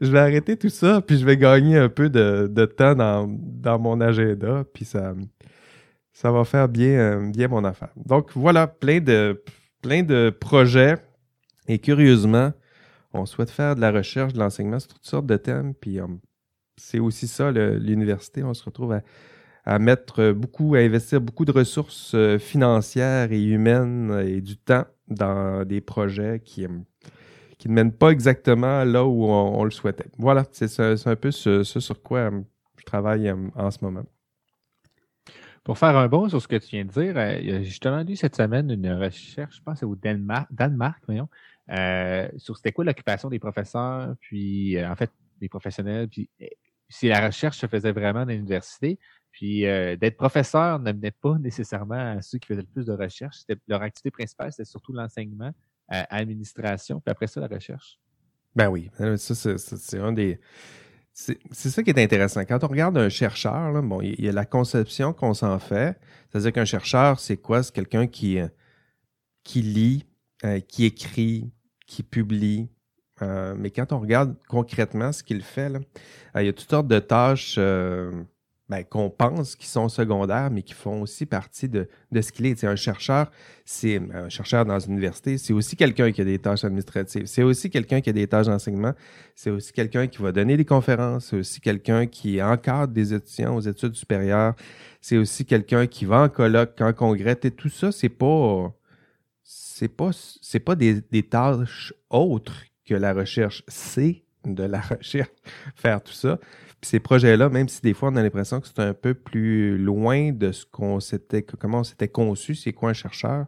je vais arrêter tout ça, puis je vais gagner un peu de, temps dans, dans mon agenda, puis ça, ça va faire bien, bien mon affaire. Donc voilà, plein de, plein de projets. Et curieusement, on souhaite faire de la recherche, de l'enseignement sur toutes sortes de thèmes, puis euh, c'est aussi ça, l'université. On se retrouve à, à mettre beaucoup, à investir beaucoup de ressources euh, financières et humaines euh, et du temps dans des projets qui, euh, qui ne mènent pas exactement là où on, le souhaitait. Voilà, c'est un peu ce, sur quoi euh, je travaille euh, en ce moment. Pour faire un bond sur ce que tu viens de dire, euh, a justement lu cette semaine une recherche, je pense au Danemark, euh, sur c'était quoi l'occupation des professeurs, puis euh, en fait des professionnels, puis euh, si la recherche se faisait vraiment dans l'université, puis euh, d'être professeur n'amenait pas nécessairement à ceux qui faisaient le plus de recherche. Leur activité principale, c'était surtout l'enseignement, euh, administration, puis après ça, la recherche. Ben oui, euh, ça, c'est- un des. C'est ça qui est intéressant. Quand on regarde un chercheur, bon, il y a la conception qu'on s'en fait. C'est-à-dire qu'un chercheur, c'est quoi? C'est quelqu'un qui, euh, qui lit, euh, qui écrit, qui publie. Mais quand on regarde concrètement ce qu'il fait, il y a toutes sortes de tâches ben, qu'on pense qui sont secondaires, mais qui font aussi partie de, de ce qu'il est. Un chercheur, c'est un chercheur dans une université, c'est aussi quelqu'un qui a des tâches administratives. C'est aussi quelqu'un qui a des tâches d'enseignement. C'est aussi quelqu'un qui va donner des conférences. C'est aussi quelqu'un qui encadre des étudiants aux études supérieures. C'est aussi quelqu'un qui va en colloque, en congrès. Et tout ça, c'est pas, c'est pas, c'est pas des, des tâches autres que la recherche. C'est de la recherche, faire tout ça. Ces projets-là, même si des fois on a l'impression que c'est un peu plus loin de ce qu'on s'était, comment on s'était conçu, c'est quoi un chercheur,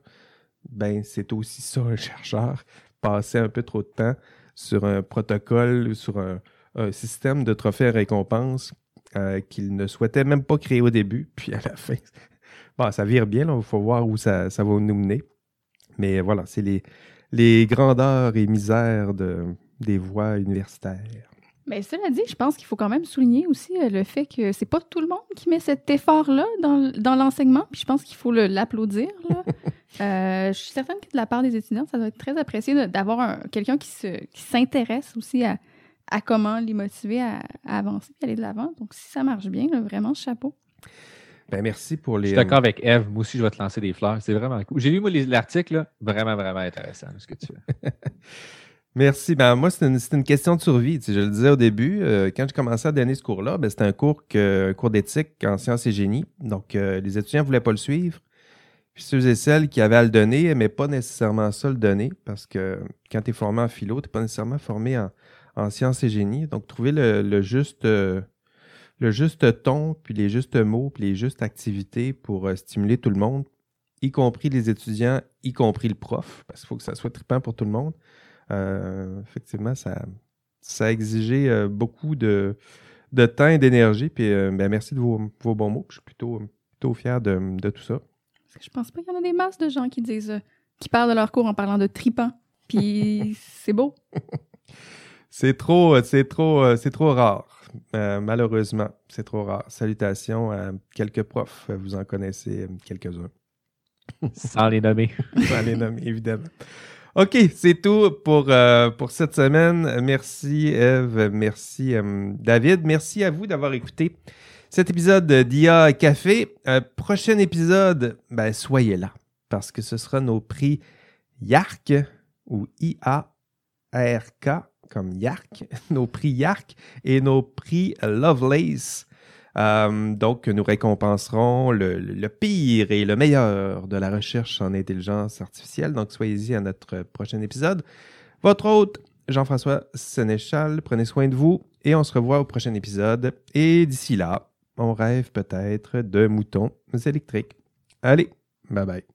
ben c'est aussi ça un chercheur. Passer un peu trop de temps sur un protocole, sur un, système de trophées et récompenses euh, qu'il ne souhaitait même pas créer au début, puis à la fin, bon, ça vire bien, il faut voir où ça, va nous mener. Mais voilà, c'est les, grandeurs et misères de, des voies universitaires. Mais cela dit, je pense qu'il faut quand même souligner aussi euh, le fait que c'est pas tout le monde qui met cet effort-là dans, l'enseignement. Puis je pense qu'il faut l'applaudir. Euh, je suis certaine que de la part des étudiants, ça doit être très apprécié d'avoir un- quelqu'un qui se- qui s'intéresse aussi à, à comment les motiver à, à avancer et aller de l'avant. Donc si ça marche bien, là, vraiment chapeau. Ben, merci pour Je les. suis d'accord avec Eve. Moi aussi, je vais te lancer des fleurs. C'est vraiment cool. J'ai lu moi, l'article, là. vraiment, vraiment intéressant, ce que tu fais. Merci. Ben, moi, c'est une, une question de survie. Je le disais au début, euh, quand j'ai commencé à donner ce cours-là, ben, c'était un cours, cours d'éthique en sciences et génie. Donc, euh, les étudiants ne voulaient pas le suivre. Puis ceux et celles qui avaient à le donner n'aimaient pas nécessairement ça le donner parce que quand tu es formé en philo, tu n'es pas nécessairement formé en, en sciences et génie. Donc, trouver le, le juste, euh, le juste ton, puis les justes mots, puis les justes activités pour stimuler tout le monde, y compris les étudiants, y compris le prof, parce qu'il faut que ça soit trippant pour tout le monde. Euh, effectivement, ça, ça a exigé euh, beaucoup de, de temps et d'énergie. Puis euh, ben, merci de vos, vos bons mots. Je suis plutôt, plutôt fier de, de tout ça. Parce que je pense pas qu'il y en a des masses de gens qui disent, euh, qui parlent de leur cours en parlant de tripant. Puis c'est beau. C'est trop, c'est trop, c'est trop rare. Euh, malheureusement, c'est trop rare. Salutations à quelques profs. Vous en connaissez quelques-uns. Sans les nommer. Sans les nommer, évidemment. OK, c'est tout pour, euh, pour cette semaine. Merci Eve, merci euh, David. Merci à vous d'avoir écouté cet épisode d'IA Café. Prochain épisode, ben, soyez là parce que ce sera nos prix YARC ou I-A-R-K comme YARC, nos prix YARC et nos prix Lovelace. Euh, donc, nous récompenserons le, le pire et le meilleur de la recherche en intelligence artificielle. Donc, soyez-y à notre prochain épisode. Votre hôte, Jean-François Sénéchal, prenez soin de vous et on se revoit au prochain épisode. Et d'ici là, on rêve peut-être de moutons électriques. Allez, bye bye.